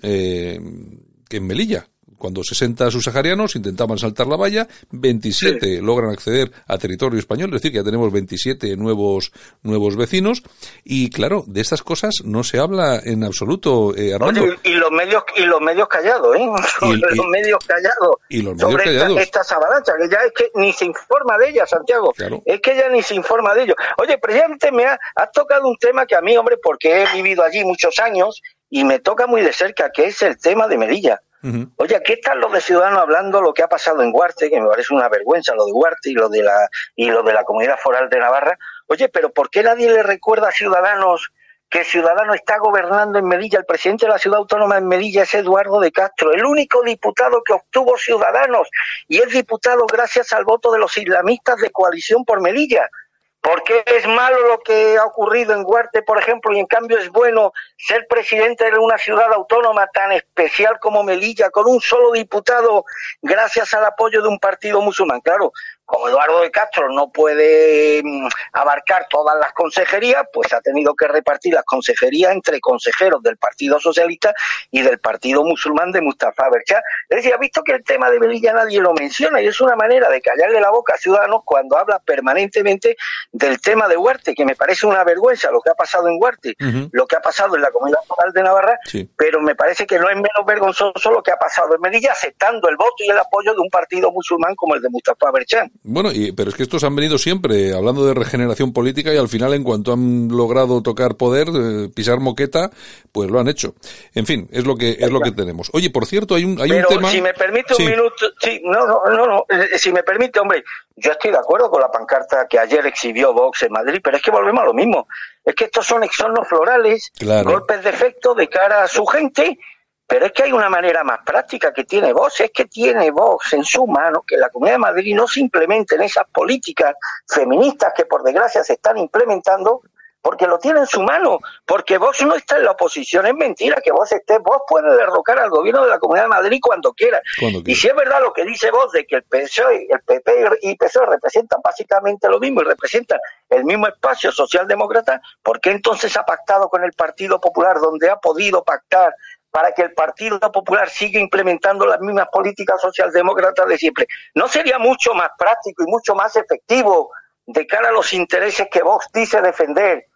en Melilla, cuando 60 subsaharianos intentaban saltar la valla, 27 logran acceder a territorio español, es decir, que ya tenemos 27 nuevos, nuevos vecinos, y claro, de estas cosas no se habla en absoluto, eh, y los medios, y los medios callados, ¿eh? los medios callados. Y los medios callados. Esta, esta que ya es que ni se informa de ella, Santiago. Es que ya ni se informa de ello. Oye, presidente, me ha, has tocado un tema que a mí, hombre, porque he vivido allí muchos años, y me toca muy de cerca, que es el tema de Melilla. Oye, aquí están los de Ciudadanos hablando lo que ha pasado en Huarte, que me parece una vergüenza lo de Huarte y lo de la y lo de la Comunidad Foral de Navarra. Oye, pero ¿por qué nadie le recuerda a Ciudadanos que Ciudadanos está gobernando en Melilla? El presidente de la ciudad autónoma en Melilla es Eduardo de Castro, el único diputado que obtuvo Ciudadanos y es diputado gracias al voto de los islamistas de coalición por Melilla. ¿Por qué es malo lo que ha ocurrido en Huarte, por ejemplo, y en cambio es bueno ser presidente de una ciudad autónoma tan especial como Melilla, con un solo diputado, gracias al apoyo de un partido musulmán? Claro, como Eduardo de Castro no puede mm, abarcar todas las consejerías, pues ha tenido que repartir las consejerías entre consejeros del Partido Socialista y del Partido Musulmán de Mustafa Berchá. Es decir, ha visto que el tema de Melilla nadie lo menciona y es una manera de callarle la boca a Ciudadanos cuando habla permanentemente del tema de Huarte, que me parece una vergüenza lo que ha pasado en Huarte, lo que ha pasado en la Comunidad Foral de Navarra, pero me parece que no es menos vergonzoso lo que ha pasado en Melilla, aceptando el voto y el apoyo de un partido musulmán como el de Mustafa Berchán. Bueno, y, pero es que estos han venido siempre hablando de regeneración política y al final, en cuanto han logrado tocar poder, eh, pisar moqueta, pues lo han hecho. En fin, es lo que es lo que tenemos. Oye, por cierto, hay un, hay un tema. Si me permite un minuto, sí, no, no, no, no, eh, si me permite, hombre, yo estoy de acuerdo con la pancarta que ayer exhibió Vox en Madrid, pero es que volvemos a lo mismo. Es que estos son exornos florales, golpes de efecto de cara a su gente pero es que hay una manera más práctica que tiene Vox, es que tiene Vox en su mano que la Comunidad de Madrid no se implemente en esas políticas feministas que por desgracia se están implementando, porque lo tiene en su mano, porque Vox no está en la oposición, es mentira que vos estés, vos puede derrocar al gobierno de la Comunidad de Madrid cuando quiera. Y si es verdad lo que dice vos de que el PSOE, el PP y PSOE representan básicamente lo mismo y representan el mismo espacio socialdemócrata, ¿por qué entonces ha pactado con el Partido Popular donde ha podido pactar para que el Partido Popular siga implementando las mismas políticas socialdemócratas de siempre. ¿No sería mucho más práctico y mucho más efectivo de cara a los intereses que Vox dice defender?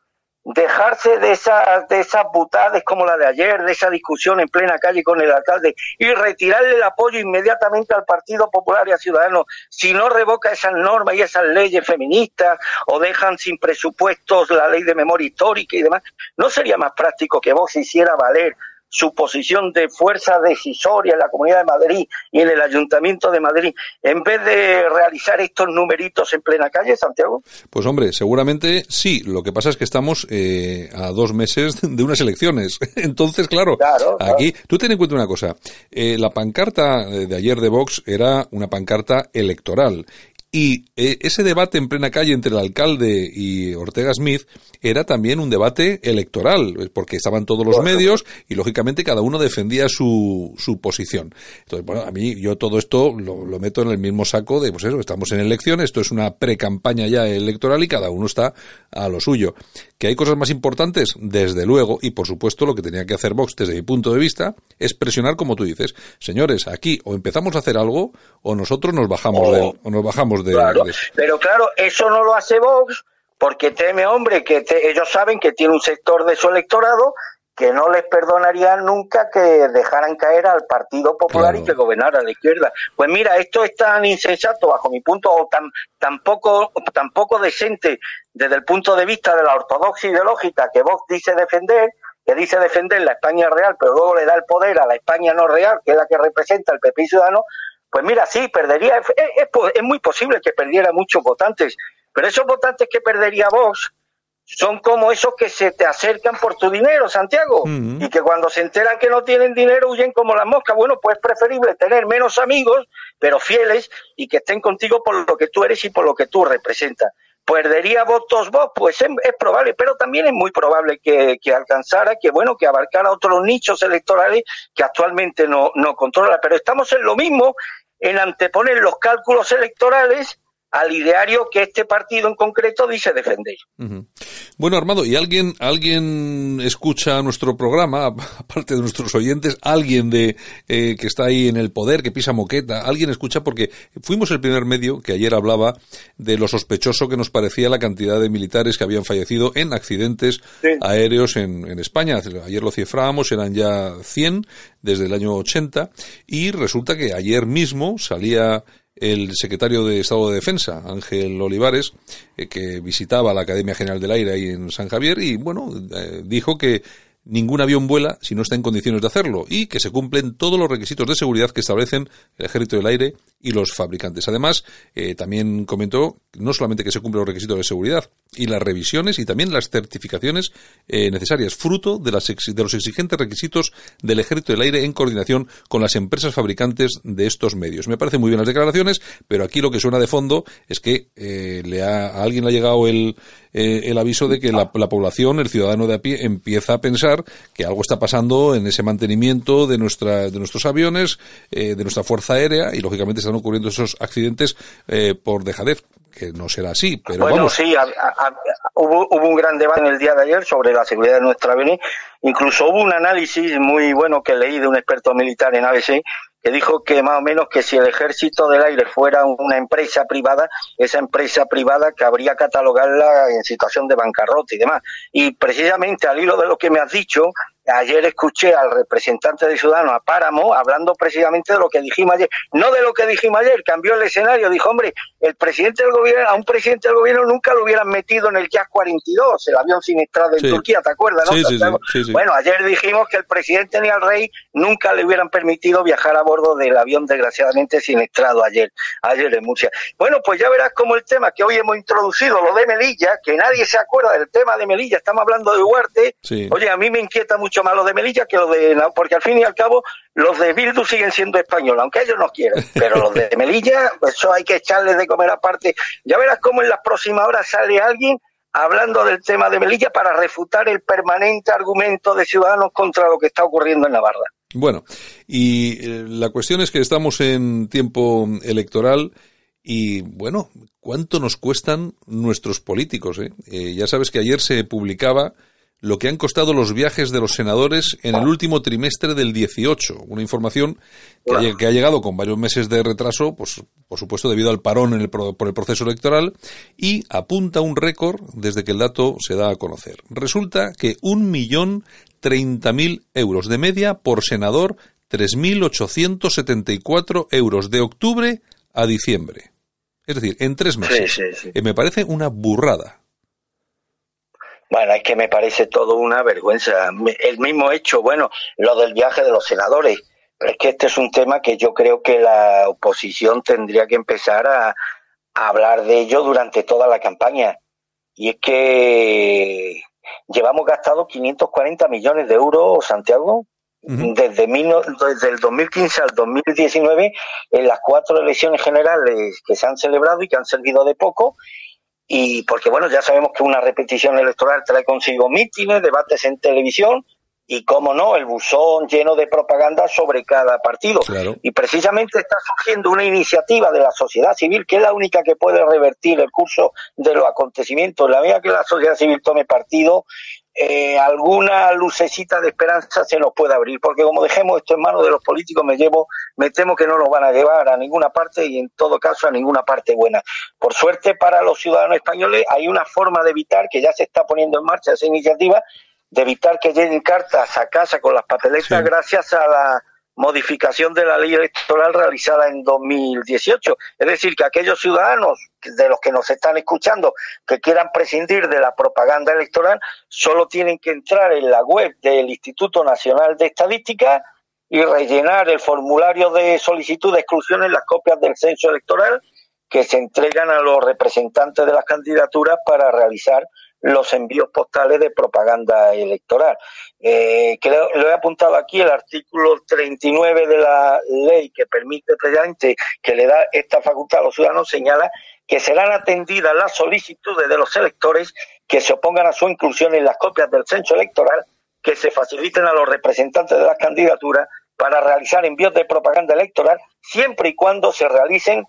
Dejarse de esas, de esas butades como la de ayer, de esa discusión en plena calle con el alcalde y retirarle el apoyo inmediatamente al Partido Popular y a Ciudadanos si no revoca esas normas y esas leyes feministas o dejan sin presupuestos la ley de memoria histórica y demás. ¿No sería más práctico que Vox hiciera valer su posición de fuerza decisoria en la Comunidad de Madrid y en el Ayuntamiento de Madrid, en vez de realizar estos numeritos en plena calle, Santiago? Pues hombre, seguramente sí. Lo que pasa es que estamos eh, a dos meses de unas elecciones. Entonces, claro, aquí, tú ten en cuenta una cosa. Eh, la pancarta de ayer de Vox era una pancarta electoral y eh, ese debate en plena calle entre el alcalde y Ortega Smith era también un debate electoral, porque estaban todos los medios y lógicamente cada uno defendía su, su posición. Entonces, bueno, a mí yo todo esto lo, lo, meto en el mismo saco de, pues eso, estamos en elecciones, esto es una pre-campaña ya electoral y cada uno está a lo suyo. ¿Que hay cosas más importantes? Desde luego, y por supuesto lo que tenía que hacer Vox desde mi punto de vista es presionar como tú dices. Señores, aquí o empezamos a hacer algo o nosotros nos bajamos de, o nos bajamos Claro, pero claro, eso no lo hace Vox porque teme, hombre, que ellos saben que tiene un sector de su electorado que no les perdonaría nunca que dejaran caer al Partido Popular y que gobernara la izquierda. Pues mira, esto es tan insensato bajo mi punto, o tan, tan, poco, tan poco decente desde el punto de vista de la ortodoxia ideológica que Vox dice defender, que dice defender la España real, pero luego le da el poder a la España no real, que es la que representa el PP Ciudadano, Pues mira, sí, perdería, es, muy posible que perdiera muchos votantes, pero esos votantes que perdería Vox son como esos que se te acercan por tu dinero, Santiago, y que cuando se enteran que no tienen dinero huyen como las moscas. Bueno, pues es preferible tener menos amigos, pero fieles, y que estén contigo por lo que tú eres y por lo que tú representas. ¿Perdería votos vos? Pues es, probable, pero también es muy probable que, que, alcanzara, que bueno, que abarcara otros nichos electorales que actualmente no, no controla. Pero estamos en lo mismo en anteponer los cálculos electorales al ideario que este partido en concreto dice defender. Bueno, Armando, ¿y alguien, alguien escucha nuestro programa, aparte de nuestros oyentes, alguien de eh, que está ahí en el poder, que pisa moqueta, alguien escucha porque fuimos el primer medio que ayer hablaba de lo sospechoso que nos parecía la cantidad de militares que habían fallecido en accidentes aéreos en, en España. Ayer lo cifrábamos, eran ya 100 desde el año 80 y resulta que ayer mismo salía el secretario de Estado de Defensa, Ángel Olivares, eh, que visitaba la Academia General del Aire ahí en San Javier y, bueno, eh, dijo que ningún avión vuela si no está en condiciones de hacerlo y que se cumplen todos los requisitos de seguridad que establecen el Ejército del Aire y los fabricantes. Además, eh, también comentó no solamente que se cumplen los requisitos de seguridad y las revisiones y también las certificaciones eh, necesarias, fruto de, las los exigentes requisitos del Ejército del Aire en coordinación con las empresas fabricantes de estos medios. Me parecen muy bien las declaraciones, pero aquí lo que suena de fondo es que eh, le ha, a alguien le ha llegado el, el aviso de que la, población, el ciudadano de a pie, empieza a pensar que algo está pasando en ese mantenimiento de, nuestra, de nuestros aviones, de nuestra fuerza aérea y lógicamente están ocurriendo esos accidentes eh, por dejadez, que no será así, pero bueno, sí, hubo, hubo un gran debate en el día de ayer sobre la seguridad de nuestra avenida, incluso hubo un análisis muy bueno que leí de un experto militar en ABC, que dijo que más o menos que si el ejército del aire fuera una empresa privada, esa empresa privada cabría catalogarla en situación de bancarrota y demás. Y precisamente al hilo de lo que me has dicho, Ayer escuché al representante de Ciudadanos, a Páramo, hablando precisamente de lo que dijimos ayer. No de lo que dijimos ayer, cambió el escenario. Dijo, hombre, el presidente del gobierno, a un presidente del gobierno nunca lo hubieran metido en el JAS 42, el avión siniestrado en Turquía, ¿te acuerdas? No? bueno, ayer dijimos que el presidente ni al rey nunca le hubieran permitido viajar a bordo del avión desgraciadamente siniestrado ayer, ayer en Murcia. Bueno, pues ya verás como el tema que hoy hemos introducido, lo de Melilla, que nadie se acuerda del tema de Melilla, estamos hablando de Huarte. Oye, a mí me inquieta mucho más los de Melilla que los de... Porque al fin y al cabo los de Bildu siguen siendo españoles, aunque ellos no quieran. Pero los de Melilla, eso hay que echarles de comer aparte. Ya verás cómo en las próximas horas sale alguien hablando del tema de Melilla para refutar el permanente argumento de Ciudadanos contra lo que está ocurriendo en Navarra. Bueno, y eh, la cuestión es que estamos en tiempo electoral y, bueno, ¿cuánto nos cuestan nuestros políticos? Eh? Eh, ya sabes que ayer se publicaba lo que han costado los viajes de los senadores en el último trimestre del 18. Una información que, ha, llegado con varios meses de retraso, pues, por supuesto debido al parón en el, por el proceso electoral, y apunta un récord desde que el dato se da a conocer. Resulta que un millón treinta mil euros de media por senador, 3.874 euros de octubre a diciembre. Es decir, en tres meses. Eh, me parece una burrada. Bueno, es que me parece todo una vergüenza. El mismo hecho, bueno, lo del viaje de los senadores. Pero es que este es un tema que yo creo que la oposición tendría que empezar a, hablar de ello durante toda la campaña. Y es que llevamos gastado 540 millones de euros, Santiago, desde, desde el 2015 al 2019, en las cuatro elecciones generales que se han celebrado y que han servido de poco, y porque bueno, ya sabemos que una repetición electoral trae consigo mítines, debates en televisión y, como no, el buzón lleno de propaganda sobre cada partido. Y precisamente está surgiendo una iniciativa de la sociedad civil que es la única que puede revertir el curso de los acontecimientos. La medida que la sociedad civil tome partido eh, alguna lucecita de esperanza se nos puede abrir, porque como dejemos esto en manos de los políticos, me llevo, me temo que no nos van a llevar a ninguna parte y en todo caso a ninguna parte buena. Por suerte para los ciudadanos españoles hay una forma de evitar que ya se está poniendo en marcha esa iniciativa, de evitar que lleguen cartas a casa con las papeletas gracias a la modificación de la ley electoral realizada en 2018. Es decir, que aquellos ciudadanos de los que nos están escuchando que quieran prescindir de la propaganda electoral solo tienen que entrar en la web del Instituto Nacional de Estadística y rellenar el formulario de solicitud de exclusión en las copias del censo electoral que se entregan a los representantes de las candidaturas para realizar los envíos postales de propaganda electoral. Eh, creo, lo he apuntado aquí, el artículo 39 de la ley que permite precisamente que le da esta facultad a los ciudadanos señala que serán atendidas las solicitudes de los electores que se opongan a su inclusión en las copias del censo electoral, que se faciliten a los representantes de las candidaturas para realizar envíos de propaganda electoral, siempre y cuando se realicen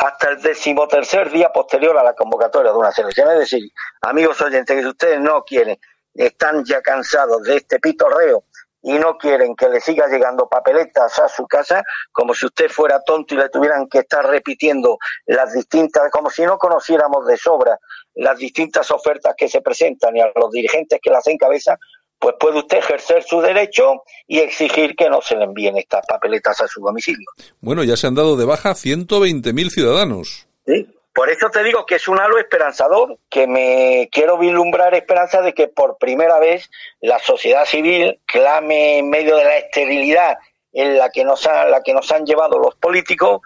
hasta el decimotercer día posterior a la convocatoria de una selección. Es decir, amigos oyentes, que si ustedes no quieren, están ya cansados de este pitorreo y no quieren que le siga llegando papeletas a su casa, como si usted fuera tonto y le tuvieran que estar repitiendo las distintas, como si no conociéramos de sobra las distintas ofertas que se presentan y a los dirigentes que las encabezan, pues puede usted ejercer su derecho y exigir que no se le envíen estas papeletas a su domicilio. Bueno, ya se han dado de baja 120.000 ciudadanos. Sí. Por eso te digo que es un halo esperanzador, que me quiero vislumbrar esperanza de que por primera vez la sociedad civil clame en medio de la esterilidad en la que nos, ha, la que nos han llevado los políticos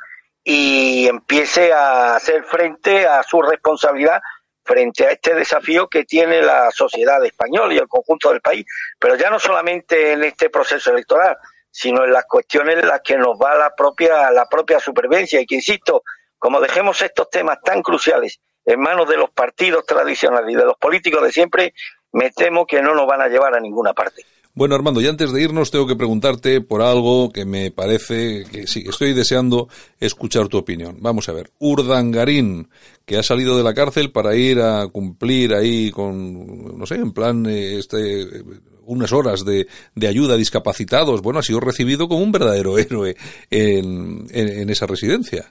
y empiece a hacer frente a su responsabilidad frente a este desafío que tiene la sociedad española y el conjunto del país, pero ya no solamente en este proceso electoral, sino en las cuestiones en las que nos va la propia la propia supervivencia y que insisto, como dejemos estos temas tan cruciales en manos de los partidos tradicionales y de los políticos de siempre, me temo que no nos van a llevar a ninguna parte. Bueno, Armando, y antes de irnos tengo que preguntarte por algo que me parece que sí, estoy deseando escuchar tu opinión. Vamos a ver, Urdangarín, que ha salido de la cárcel para ir a cumplir ahí con, no sé, en plan, eh, este, unas horas de, de ayuda a discapacitados. Bueno, ha sido recibido como un verdadero héroe en, en, esa residencia.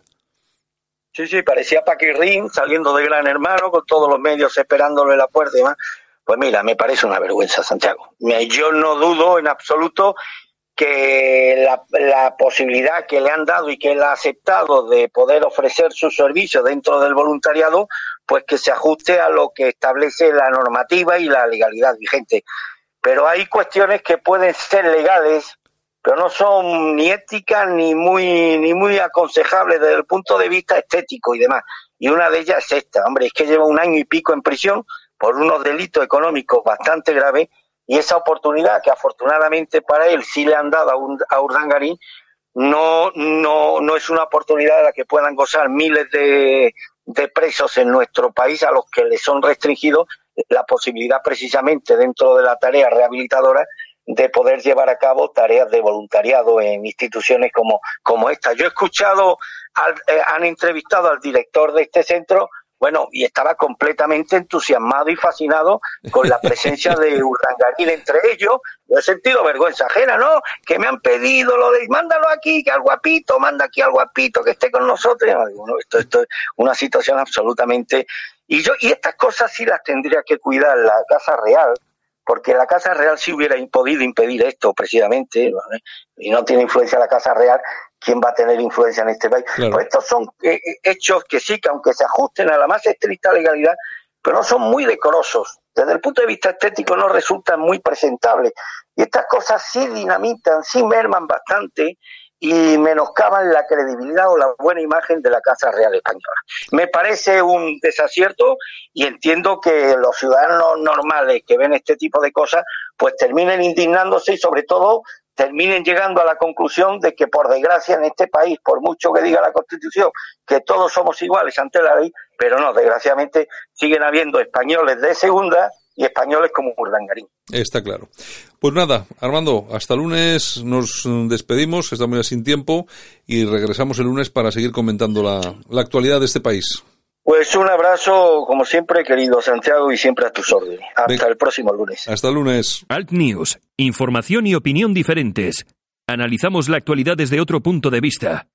Sí, sí, parecía Paquirrín saliendo de Gran Hermano con todos los medios esperándolo en la puerta y demás. Pues mira, me parece una vergüenza, Santiago. Yo no dudo en absoluto que la, posibilidad que le han dado y que él ha aceptado de poder ofrecer su servicio dentro del voluntariado, pues que se ajuste a lo que establece la normativa y la legalidad vigente. Pero hay cuestiones que pueden ser legales, pero no son ni éticas ni muy ni muy aconsejables desde el punto de vista estético y demás. Y una de ellas es esta, hombre, es que lleva un año y pico en prisión por unos delitos económicos bastante graves y esa oportunidad que afortunadamente para él sí le han dado a, un, a Urdangarín no, no, no es una oportunidad de la que puedan gozar miles de, de presos en nuestro país a los que les son restringidos la posibilidad precisamente dentro de la tarea rehabilitadora de poder llevar a cabo tareas de voluntariado en instituciones como, como esta. Yo he escuchado, al, eh, han entrevistado al director de este centro bueno, y estaba completamente entusiasmado y fascinado con la presencia de Urdangarín entre ellos. Yo he sentido vergüenza ajena, ¿no? Que me han pedido lo de, mándalo aquí, que al guapito, manda aquí al guapito, que esté con nosotros. Bueno, esto, esto es una situación absolutamente... Y yo, y estas cosas sí las tendría que cuidar la Casa Real, porque la Casa Real sí hubiera podido impedir esto precisamente, ¿vale? y no tiene influencia la Casa Real, ¿quién va a tener influencia en este país? Claro. Pues estos son eh, hechos que sí, que aunque se ajusten a la más estricta legalidad, pero no son muy decorosos. Desde el punto de vista estético no resultan muy presentables. Y estas cosas sí dinamitan, sí merman bastante y menoscaban la credibilidad o la buena imagen de la Casa Real Española. Me parece un desacierto y entiendo que los ciudadanos normales que ven este tipo de cosas pues terminen indignándose y sobre todo terminen llegando a la conclusión de que por desgracia en este país, por mucho que diga la Constitución, que todos somos iguales ante la ley, pero no, desgraciadamente siguen habiendo españoles de segunda y españoles como Urdangarín. Está claro. Pues nada, Armando, hasta lunes nos despedimos, estamos ya sin tiempo y regresamos el lunes para seguir comentando la, la actualidad de este país. Pues un abrazo, como siempre, querido Santiago, y siempre a tus órdenes. Hasta el próximo lunes. Hasta el lunes. Alt News. Información y opinión diferentes. Analizamos la actualidad desde otro punto de vista.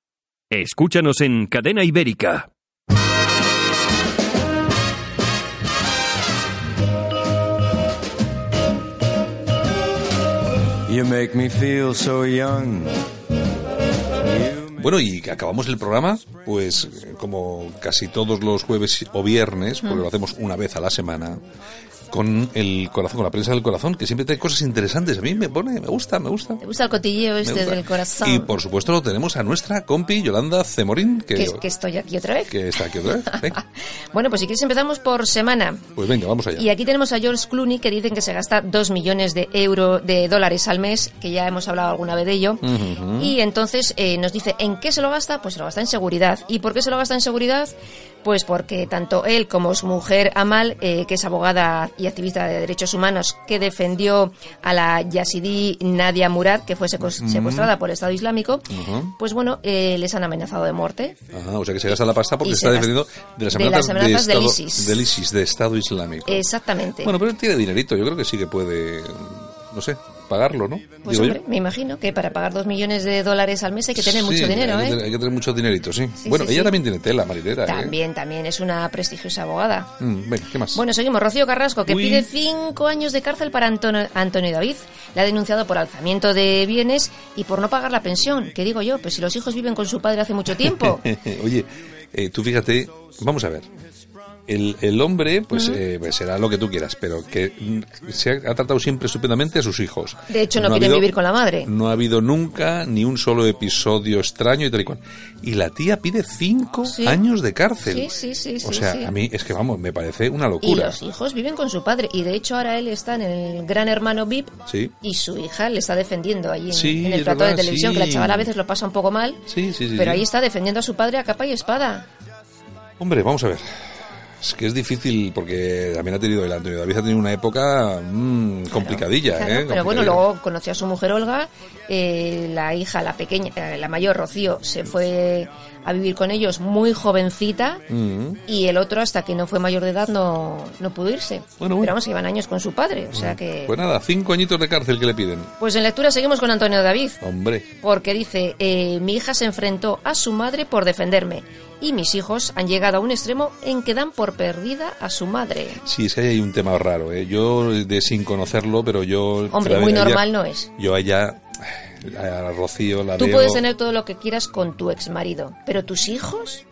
Escúchanos en Cadena Ibérica. You make me feel so young. Bueno, y acabamos el programa, pues como casi todos los jueves o viernes, porque lo hacemos una vez a la semana, con el corazón, con la prensa del corazón, que siempre trae cosas interesantes. A mí me pone, me gusta, me gusta. ¿Te gusta el cotilleo este del corazón? Y por supuesto lo tenemos a nuestra compi Yolanda Cemorín, que, que, que estoy aquí otra vez. que está aquí otra vez. Bueno, pues si quieres empezamos por semana. pues venga, vamos allá. Y aquí tenemos a George Clooney que dicen que se gasta 2 millones de euro de dólares al mes, que ya hemos hablado alguna vez de ello. Y entonces eh, nos dice, ¿en qué se lo gasta? Pues se lo gasta en seguridad. ¿Y por qué se lo gasta en seguridad? Pues porque tanto él como su mujer Amal, eh, que es abogada y activista de derechos humanos, que defendió a la yazidí Nadia Murad, que fue secu- secuestrada por el Estado Islámico, pues bueno, eh, les han amenazado de muerte. Ajá, o sea que se gasta la pasta porque se está defendiendo de las de amenazas, las amenazas de, del Estado, ISIS. del ISIS, de Estado Islámico. Exactamente. Bueno, pero él tiene dinerito, yo creo que sí que puede, no sé, pagarlo, ¿no? pues Digo yo. hombre, me imagino que para pagar 2 millones de dólares al mes hay que tener Sí, mucho dinero, hay que, ¿eh? tener, hay que tener mucho dinerito, sí. Sí, bueno, sí, ella sí. también tiene tela, marinera. ¿eh? También, también es una prestigiosa abogada. Mm, venga, ¿qué más? Bueno, seguimos. Rocío Carrasco, que Uy. pide cinco años de cárcel para Antonio, Antonio David. Le ha denunciado por alzamiento de bienes y por no pagar la pensión. ¿Qué digo yo? Pues si los hijos viven con su padre hace mucho tiempo. Oye, eh, tú fíjate, vamos a ver. El, el hombre, pues, eh, pues será lo que tú quieras, pero que mm, se ha, ha tratado siempre estupendamente a sus hijos. De hecho, no, ha quieren habido- vivir con la madre. No ha habido nunca ni un solo episodio extraño y tal y cual. Y la tía pide cinco Sí. años de cárcel. Sí, sí, sí, O sea, sí. a mí es que vamos, me parece una Y locura. los hijos viven con su padre. Y de hecho ahora él está en el Gran Hermano VIP Sí. y su hija le está defendiendo allí en, el plató de televisión, que la chavala a veces lo pasa un poco mal. Sí, sí, sí. pero ahí está defendiendo a su padre a capa y espada. Hombre, vamos a ver. Es que es difícil porque también ha tenido el Antonio David ha tenido una época mm, complicadilla, Claro, ¿eh? Pero bueno, luego conoció a su mujer Olga, eh, la hija, la pequeña, eh, la mayor Rocío, se fue a vivir con ellos muy jovencita Mm. y el otro hasta que no fue mayor de edad no, no pudo irse. Bueno, bueno. Pero vamos, que llevan años con su padre, o sea que... Pues nada, cinco añitos de cárcel que le piden. Pues en lectura seguimos con Antonio David, Hombre. porque dice, eh, mi hija se enfrentó a su madre por defenderme y mis hijos han llegado a un extremo en que dan por perdida a su madre. Sí, es que ahí hay un tema raro, ¿eh? Yo, de sin conocerlo, pero yo... Hombre, muy ella- normal no es. Yo a ella, a Rocío la Tú veo... puedes tener todo lo que quieras con tu ex marido, pero tus hijos,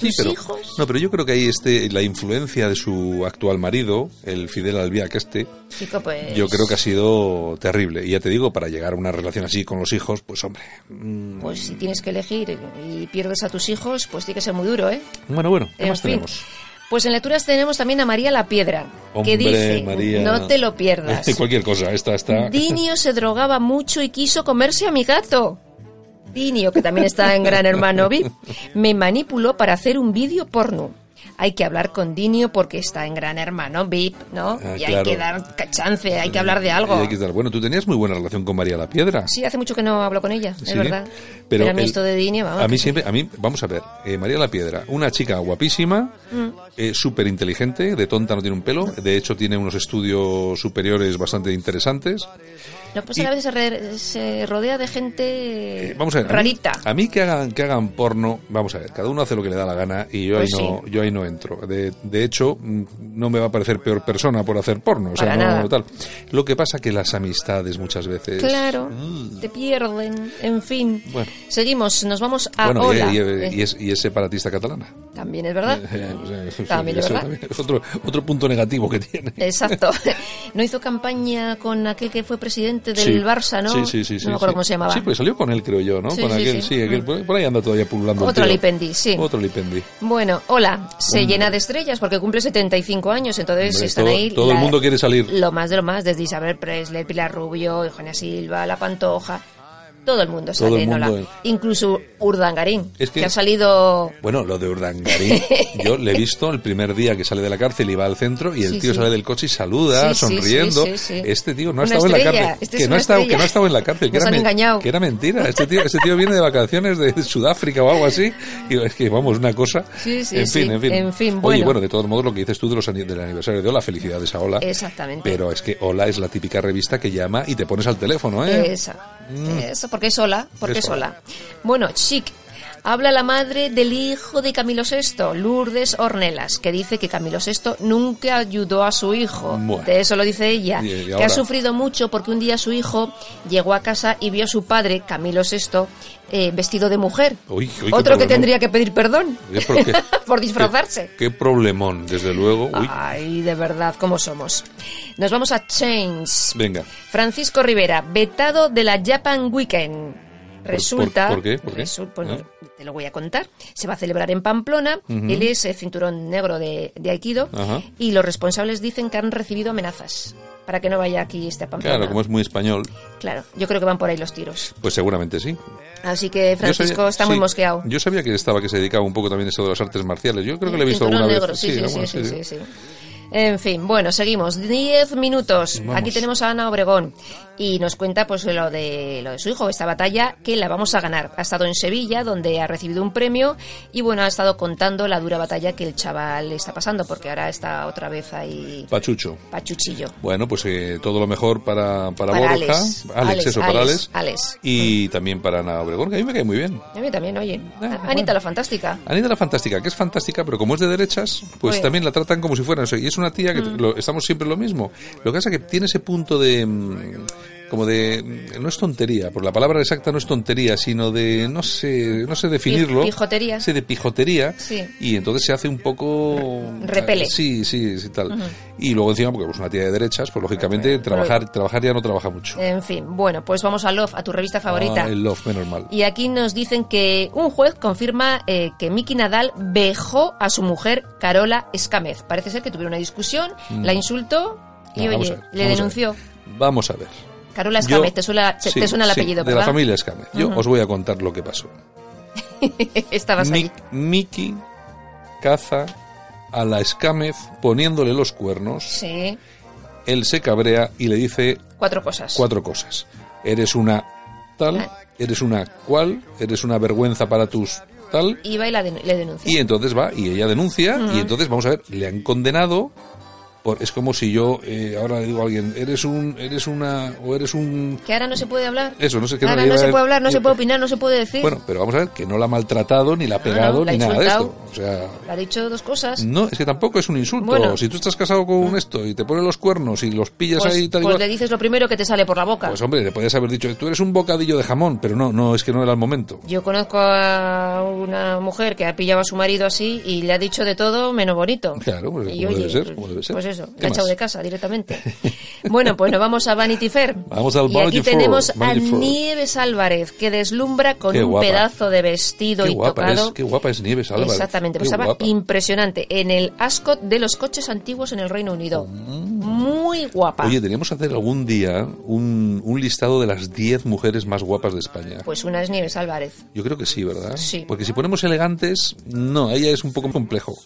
Sí, pero, hijos, No, pero yo creo que ahí este, la influencia de su actual marido, el Fidel Albiac este, chico, pues yo creo que ha sido terrible. Y ya te digo, para llegar a una relación así con los hijos, pues hombre... mm, pues si tienes que elegir y pierdes a tus hijos, pues tiene que ser muy duro, ¿eh? Bueno, bueno, ¿qué En más fin. tenemos? Pues en lecturas tenemos también a María la Piedra, Hombre, que dice, María. no te lo pierdas. Cualquier cosa, esta está... Dinio se drogaba mucho y quiso comerse a mi gato. Dinio, que también está en Gran Hermano VIP, me manipuló para hacer un vídeo porno. Hay que hablar con Dinio porque está en Gran Hermano VIP, ¿no? Ah, y claro. hay que dar chance, hay que hablar de algo. hay que dar- Bueno, tú tenías muy buena relación con María la Piedra. Sí, hace mucho que no hablo con ella, Sí, es verdad. Pero a mí el- esto de Dinio, vamos. a mí siempre, a mí, vamos a ver, eh, María la Piedra, una chica guapísima, Mm. súper inteligente, de tonta no tiene un pelo, de hecho tiene unos estudios superiores bastante interesantes. Lo que pasa es que y- a veces se, re- se rodea de gente Eh, vamos a ver, a mí- rarita. A mí, que hagan que hagan porno, vamos a ver, cada uno hace lo que le da la gana y yo Pues ahí no, yo ahí no entro. De, de hecho, mm, no me va a parecer peor persona por hacer porno, o sea, no tal. Lo que pasa que las amistades muchas veces Claro, te pierden, en fin. Mm. Bueno. Seguimos, nos vamos a Bueno, y- Ola. y, Eh, y es, y es separatista catalana. También es verdad. O sea, eso- También es verdad. también es otro, otro punto negativo que tiene. Exacto. No hizo campaña con aquel que fue presidente del Sí. Barça, ¿no? Sí, sí, sí. no me acuerdo cómo se llamaba. Sí, pues salió con él, creo yo, ¿no? Con aquel, sí. aquel, por ahí anda todavía pululando. Otro. Lipendi, sí. Otro Lipendi. Bueno, hola, se llena de estrellas porque cumple 75 años, entonces Hombre, están todo- ahí. todo el mundo quiere salir. Lo más de lo más, desde Isabel Presley, Pilar Rubio, Eugenia Silva, La Pantoja. Todo el mundo Todo sale el en mundo. Incluso Urdangarín, Es que- que ha salido Bueno, lo de Urdangarín, yo le he visto el primer día que sale de la cárcel y va al centro y el Sí, tío sí. sale del coche y saluda, Sí, sonriendo. Este tío no ha Una estado en la cárcel. este es que, no estado, que no ha estado en la cárcel. Que Nos era, han men- engañado. que era mentira. Este tío, este tío viene de vacaciones de Sudáfrica o algo así. Y es que, vamos, una cosa. En fin, en fin. En fin, Oye, bueno. de todos modos, lo que dices tú de los, del aniversario de Ola, felicidades a Ola. Exactamente. Pero es que Ola es la típica revista que llama y te pones al teléfono, ¿eh? Esa, eso, porque es sola, porque Es sola. Bueno, chic. Habla la madre del hijo de Camilo VI, Lourdes Ornelas, que dice que Camilo VI nunca ayudó a su hijo. Bueno. De eso lo dice ella, Y- y que ahora- ha sufrido mucho porque un día su hijo llegó a casa y vio a su padre, Camilo VI, eh, vestido de mujer. Uy, uy, Otro que tendría que pedir perdón qué- por disfrazarse. Qué, qué problemón, desde luego. Uy, Ay, de verdad, ¿cómo somos? Nos vamos a Change. venga. Francisco Rivera, vetado de la Japan Weekend. Resulta. por- por qué? ¿Por qué? pues, ¿Eh? Te lo voy a contar. Se va a celebrar en Pamplona. Ujú. Él es eh, cinturón negro de, de Aikido. Ajá. Y los responsables dicen que han recibido amenazas para que no vaya aquí este Pamplona. Claro, como es muy español, Claro, yo creo que van por ahí los tiros. pues seguramente sí. Así que Francisco sabía- está muy sí, mosqueado. Yo sabía que estaba que se dedicaba un poco también a eso de las artes marciales. Yo creo que lo he visto alguna negro, vez. sí, sí, sí, alguna- sí, sí, sí. En fin, bueno, seguimos. Diez minutos. Vamos. Aquí tenemos a Ana Obregón y nos cuenta pues lo de lo de su hijo, esta batalla que la vamos a ganar. Ha estado en Sevilla, donde ha recibido un premio y bueno, ha estado contando la dura batalla que el chaval está pasando, porque ahora está otra vez ahí Pachucho. pachuchillo. Bueno, pues eh, todo lo mejor para, para, Para Borja. Alex. Alex, Alex, eso, para Alex, Alex. Y también para Ana Obregón, que a mí me cae muy bien. A mí también, oye. Ah, Anita bueno. la fantástica. Anita la Fantástica, que es fantástica, pero como es de derechas, pues Oye. también la tratan como si fuera. Y es una tía que Mm. lo- estamos siempre lo mismo. Lo que pasa es que tiene ese punto de... mm, como de... No es tontería, por la palabra exacta no es tontería, sino de... No sé, no sé definirlo. pijotería. Sí, de pijotería. Sí. Y entonces se hace un poco... Repele. Sí, sí, sí, tal. Y luego encima, porque es una tía de derechas, pues lógicamente trabajar, trabajar ya no trabaja mucho. En fin, bueno, pues vamos a Love, a tu revista favorita. Ah, el love, menos mal. Y aquí nos dicen que un juez confirma eh, que Miki Nadal vejó a su mujer Carola Escámez. Parece ser que tuvieron una discusión, la insultó y No, Mm. oye, a ver, le a denunció. Vamos a ver. Carola Escámez, te suena, Sí, te suena el sí, apellido, de ¿verdad? la familia Escámez. Yo Ujú. os voy a contar lo que pasó. Estabas. Mi- Miki caza a la Escámez poniéndole los cuernos. Sí, Él se cabrea y le dice cuatro cosas. cuatro cosas. Eres una tal, Ah. eres una cual, eres una vergüenza para tus tal. Y va y la den- le denuncia. Y entonces va y ella denuncia y entonces vamos a ver, le han condenado. Por, es como si yo eh, ahora le digo a alguien, eres un, eres una, o eres un, Que ahora no se puede hablar. eso, no sé qué. ahora no se puede hablar, no se puede opinar, no se puede decir. Bueno, pero vamos a ver que no la ha maltratado, ni la ha pegado, no, la ha ni nada de esto. O sea, Le ha dicho dos cosas. no, es que tampoco es un insulto. Bueno. si tú estás casado con esto y te ponen los cuernos y los pillas Pues, ahí tal y pues le dices lo primero que te sale por la boca. pues hombre, le podías haber dicho, tú eres un bocadillo de jamón, pero no, no, es que no era el momento. Yo conozco a una mujer que ha pillado a su marido así y le ha dicho de todo menos bonito. Claro, pues, Y como debe ser, debe ser. pues eso, ¿Qué la ha echado de casa directamente. bueno, pues nos vamos a Vanity Fair. Vamos al y Vanity aquí Fair, tenemos Vanity a Fair. Nieves Álvarez, que deslumbra con Qué un guapa. pedazo de vestido Qué y guapa tocado. es, qué guapa es Nieves Álvarez. Exactamente, pues estaba impresionante en el Ascot de los coches antiguos en el Reino Unido. Muy guapa. Mm. Oye, teníamos que hacer algún día un, un listado de las 10 mujeres más guapas de España. Pues una es Nieves Álvarez. Yo creo que sí, ¿verdad? Sí. Porque si ponemos elegantes, no, ella es un poco complejo.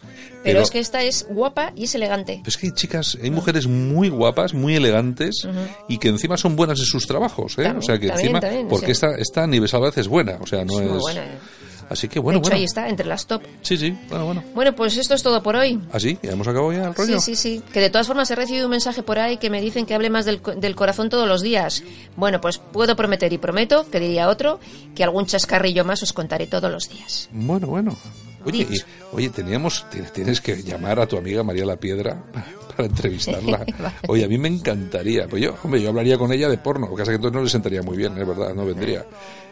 Pero, es que esta es guapa y es elegante. Pero es que chicas, hay mujeres muy guapas, muy elegantes y que encima son buenas en sus trabajos, ¿eh? También, o sea que también, encima, también, porque sí. esta, esta Nieves Álvarez es buena, o sea, no Es es. buena, ¿eh? Así que bueno, de hecho, bueno. ahí está, entre las top. Sí, sí, bueno, bueno. Bueno, pues esto es todo por hoy. Así, ya hemos acabado ya el rollo. Sí, sí, sí. Que de todas formas he recibido un mensaje por ahí que me dicen que hable más del, del corazón todos los días. Bueno, pues puedo prometer y prometo, que diría otro, que algún chascarrillo más os contaré todos los días. Bueno, bueno. Oye, y- oye, teníamos, tienes que llamar a tu amiga María La Piedra para entrevistarla. Oye, a mí me encantaría. Pues yo, hombre, yo hablaría con ella de porno, lo que pasa es que entonces no le sentaría muy bien, es verdad, no vendría.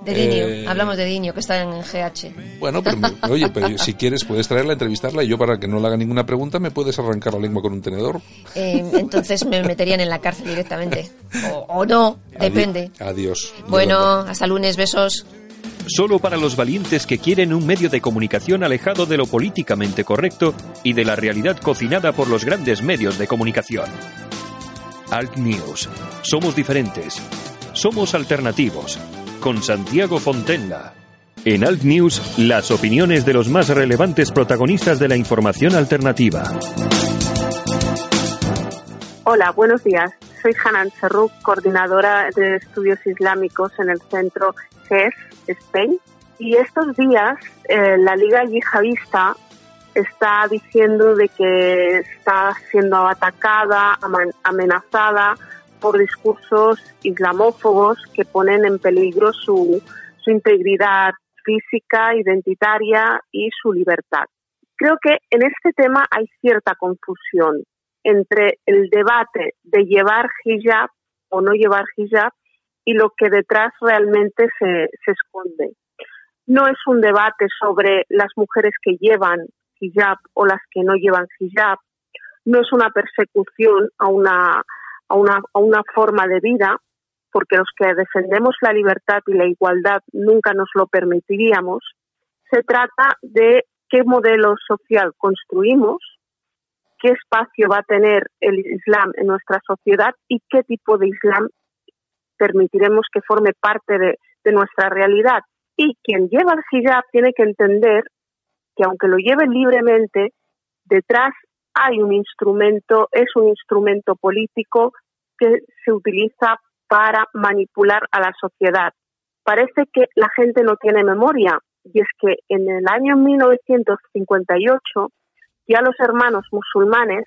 De Diño, Eh, hablamos de Diño, que está en GH. Bueno, pero oye, pero si quieres puedes traerla, entrevistarla y yo para que no le haga ninguna pregunta me puedes arrancar la lengua con un tenedor. Eh, entonces me meterían en la cárcel directamente. O, o no, depende. Adi- Adiós. Bueno, hasta lunes, besos. Solo para los valientes que quieren un medio de comunicación alejado de lo políticamente correcto y de la realidad cocinada por los grandes medios de comunicación. Alt News. Somos diferentes. Somos alternativos. Con Santiago Fontenla. En Alt News, las opiniones de los más relevantes protagonistas de la información alternativa. Hola, buenos días. Soy Hanan Serruk, coordinadora de estudios islámicos en el centro GES, Spain. Y estos días eh, la Liga Yihadista está diciendo de que está siendo atacada, amenazada por discursos islamófobos que ponen en peligro su integridad física, identitaria y su libertad. Creo que en este tema hay cierta confusión entre el debate de llevar hijab o no llevar hijab y lo que detrás realmente se, se esconde. No es un debate sobre las mujeres que llevan hijab o las que no llevan hijab, no es una persecución a una, a una, a una forma de vida, porque los que defendemos la libertad y la igualdad nunca nos lo permitiríamos. Se trata de qué modelo social construimos, qué espacio va a tener el Islam en nuestra sociedad y qué tipo de Islam permitiremos que forme parte de, nuestra realidad. Y quien lleva el hijab tiene que entender que aunque lo lleve libremente, detrás hay un instrumento, es un instrumento político que se utiliza para manipular a la sociedad. Parece que la gente no tiene memoria y es que en el año 1958 ya los hermanos musulmanes,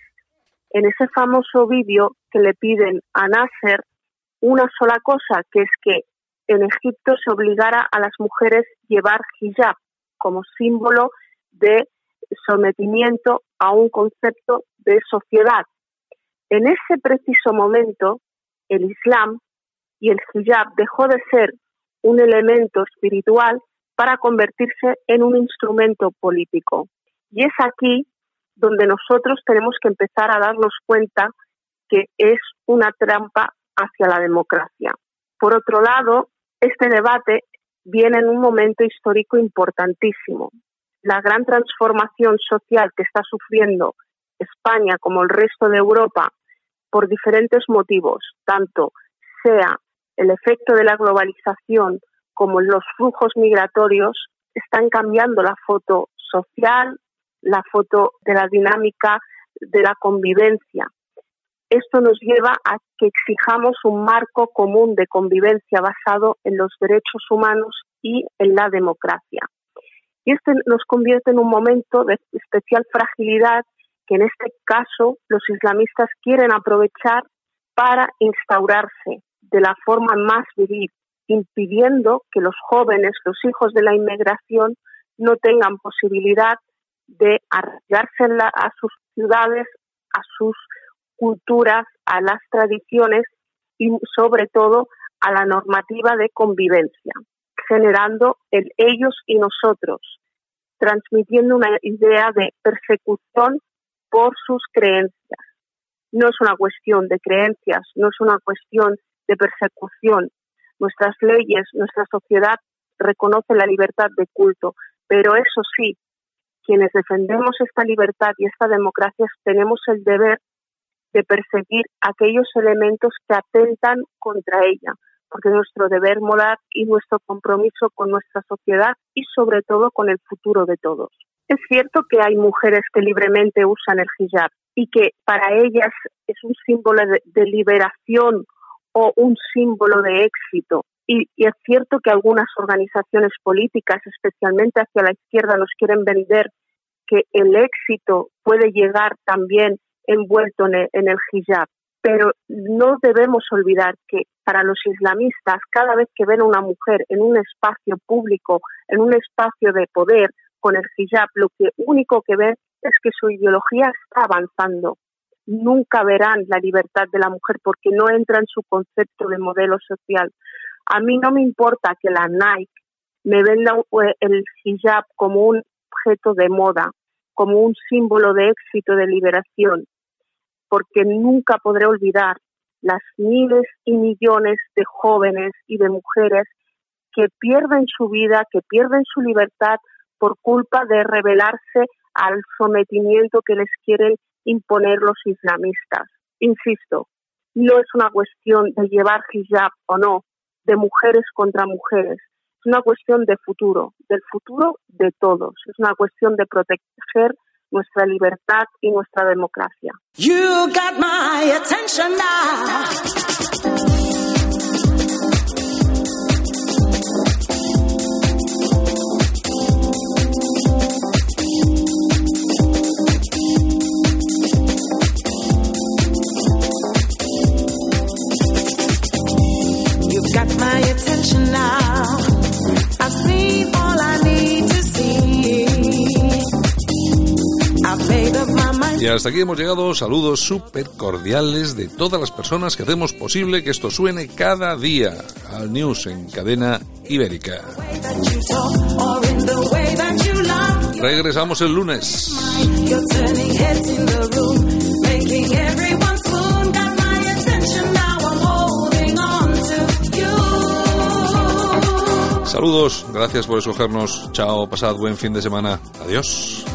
en ese famoso vídeo que le piden a Nasser una sola cosa, que es que en Egipto se obligara a las mujeres llevar hijab como símbolo de sometimiento a un concepto de sociedad. En ese preciso momento, el Islam y el hijab dejó de ser un elemento espiritual para convertirse en un instrumento político. Y es aquí donde nosotros tenemos que empezar a darnos cuenta que es una trampa hacia la democracia. Por otro lado, este debate viene en un momento histórico importantísimo la gran transformación social que está sufriendo España como el resto de Europa por diferentes motivos, tanto sea el efecto de la globalización como los flujos migratorios, están cambiando la foto social, la foto de la dinámica de la convivencia. Esto nos lleva a que exijamos un marco común de convivencia basado en los derechos humanos y en la democracia. Y esto nos convierte en un momento de especial fragilidad que en este caso los islamistas quieren aprovechar para instaurarse de la forma más viril, impidiendo que los jóvenes, los hijos de la inmigración, no tengan posibilidad de arraigarse a sus ciudades, a sus culturas, a las tradiciones y sobre todo a la normativa de convivencia generando el ellos y nosotros, transmitiendo una idea de persecución por sus creencias. No es una cuestión de creencias, no es una cuestión de persecución. Nuestras leyes, nuestra sociedad reconoce la libertad de culto, pero eso sí, quienes defendemos esta libertad y esta democracia tenemos el deber de perseguir aquellos elementos que atentan contra ella, porque es nuestro deber moral y nuestro compromiso con nuestra sociedad y sobre todo con el futuro de todos. Es cierto que hay mujeres que libremente usan el hijab y que para ellas es un símbolo de, liberación o un símbolo de éxito. Y, es cierto que algunas organizaciones políticas, especialmente hacia la izquierda, nos quieren vender que el éxito puede llegar también envuelto en el hijab pero no debemos olvidar que para los islamistas, cada vez que ven a una mujer en un espacio público, en un espacio de poder, con el hijab, lo que único que ven es que su ideología está avanzando. Nunca verán la libertad de la mujer porque no entra en su concepto de modelo social. A mí no me importa que la Nike me venda eh, el hijab como un objeto de moda, como un símbolo de éxito, de liberación porque nunca podré olvidar las miles y millones de jóvenes y de mujeres que pierden su vida, que pierden su libertad por culpa de rebelarse al sometimiento que les quieren imponer los islamistas. Insisto, no es una cuestión de llevar hijab o no, de mujeres contra mujeres. Es una cuestión de futuro, del futuro de todos. Es una cuestión de proteger nuestra libertad y nuestra democracia. You got my hasta aquí hemos llegado. Saludos súper cordiales de todas las personas que hacemos posible que esto suene cada día al News en cadena ibérica. Regresamos el lunes. Saludos, gracias por escogernos. Chao, pasad buen fin de semana. Adiós.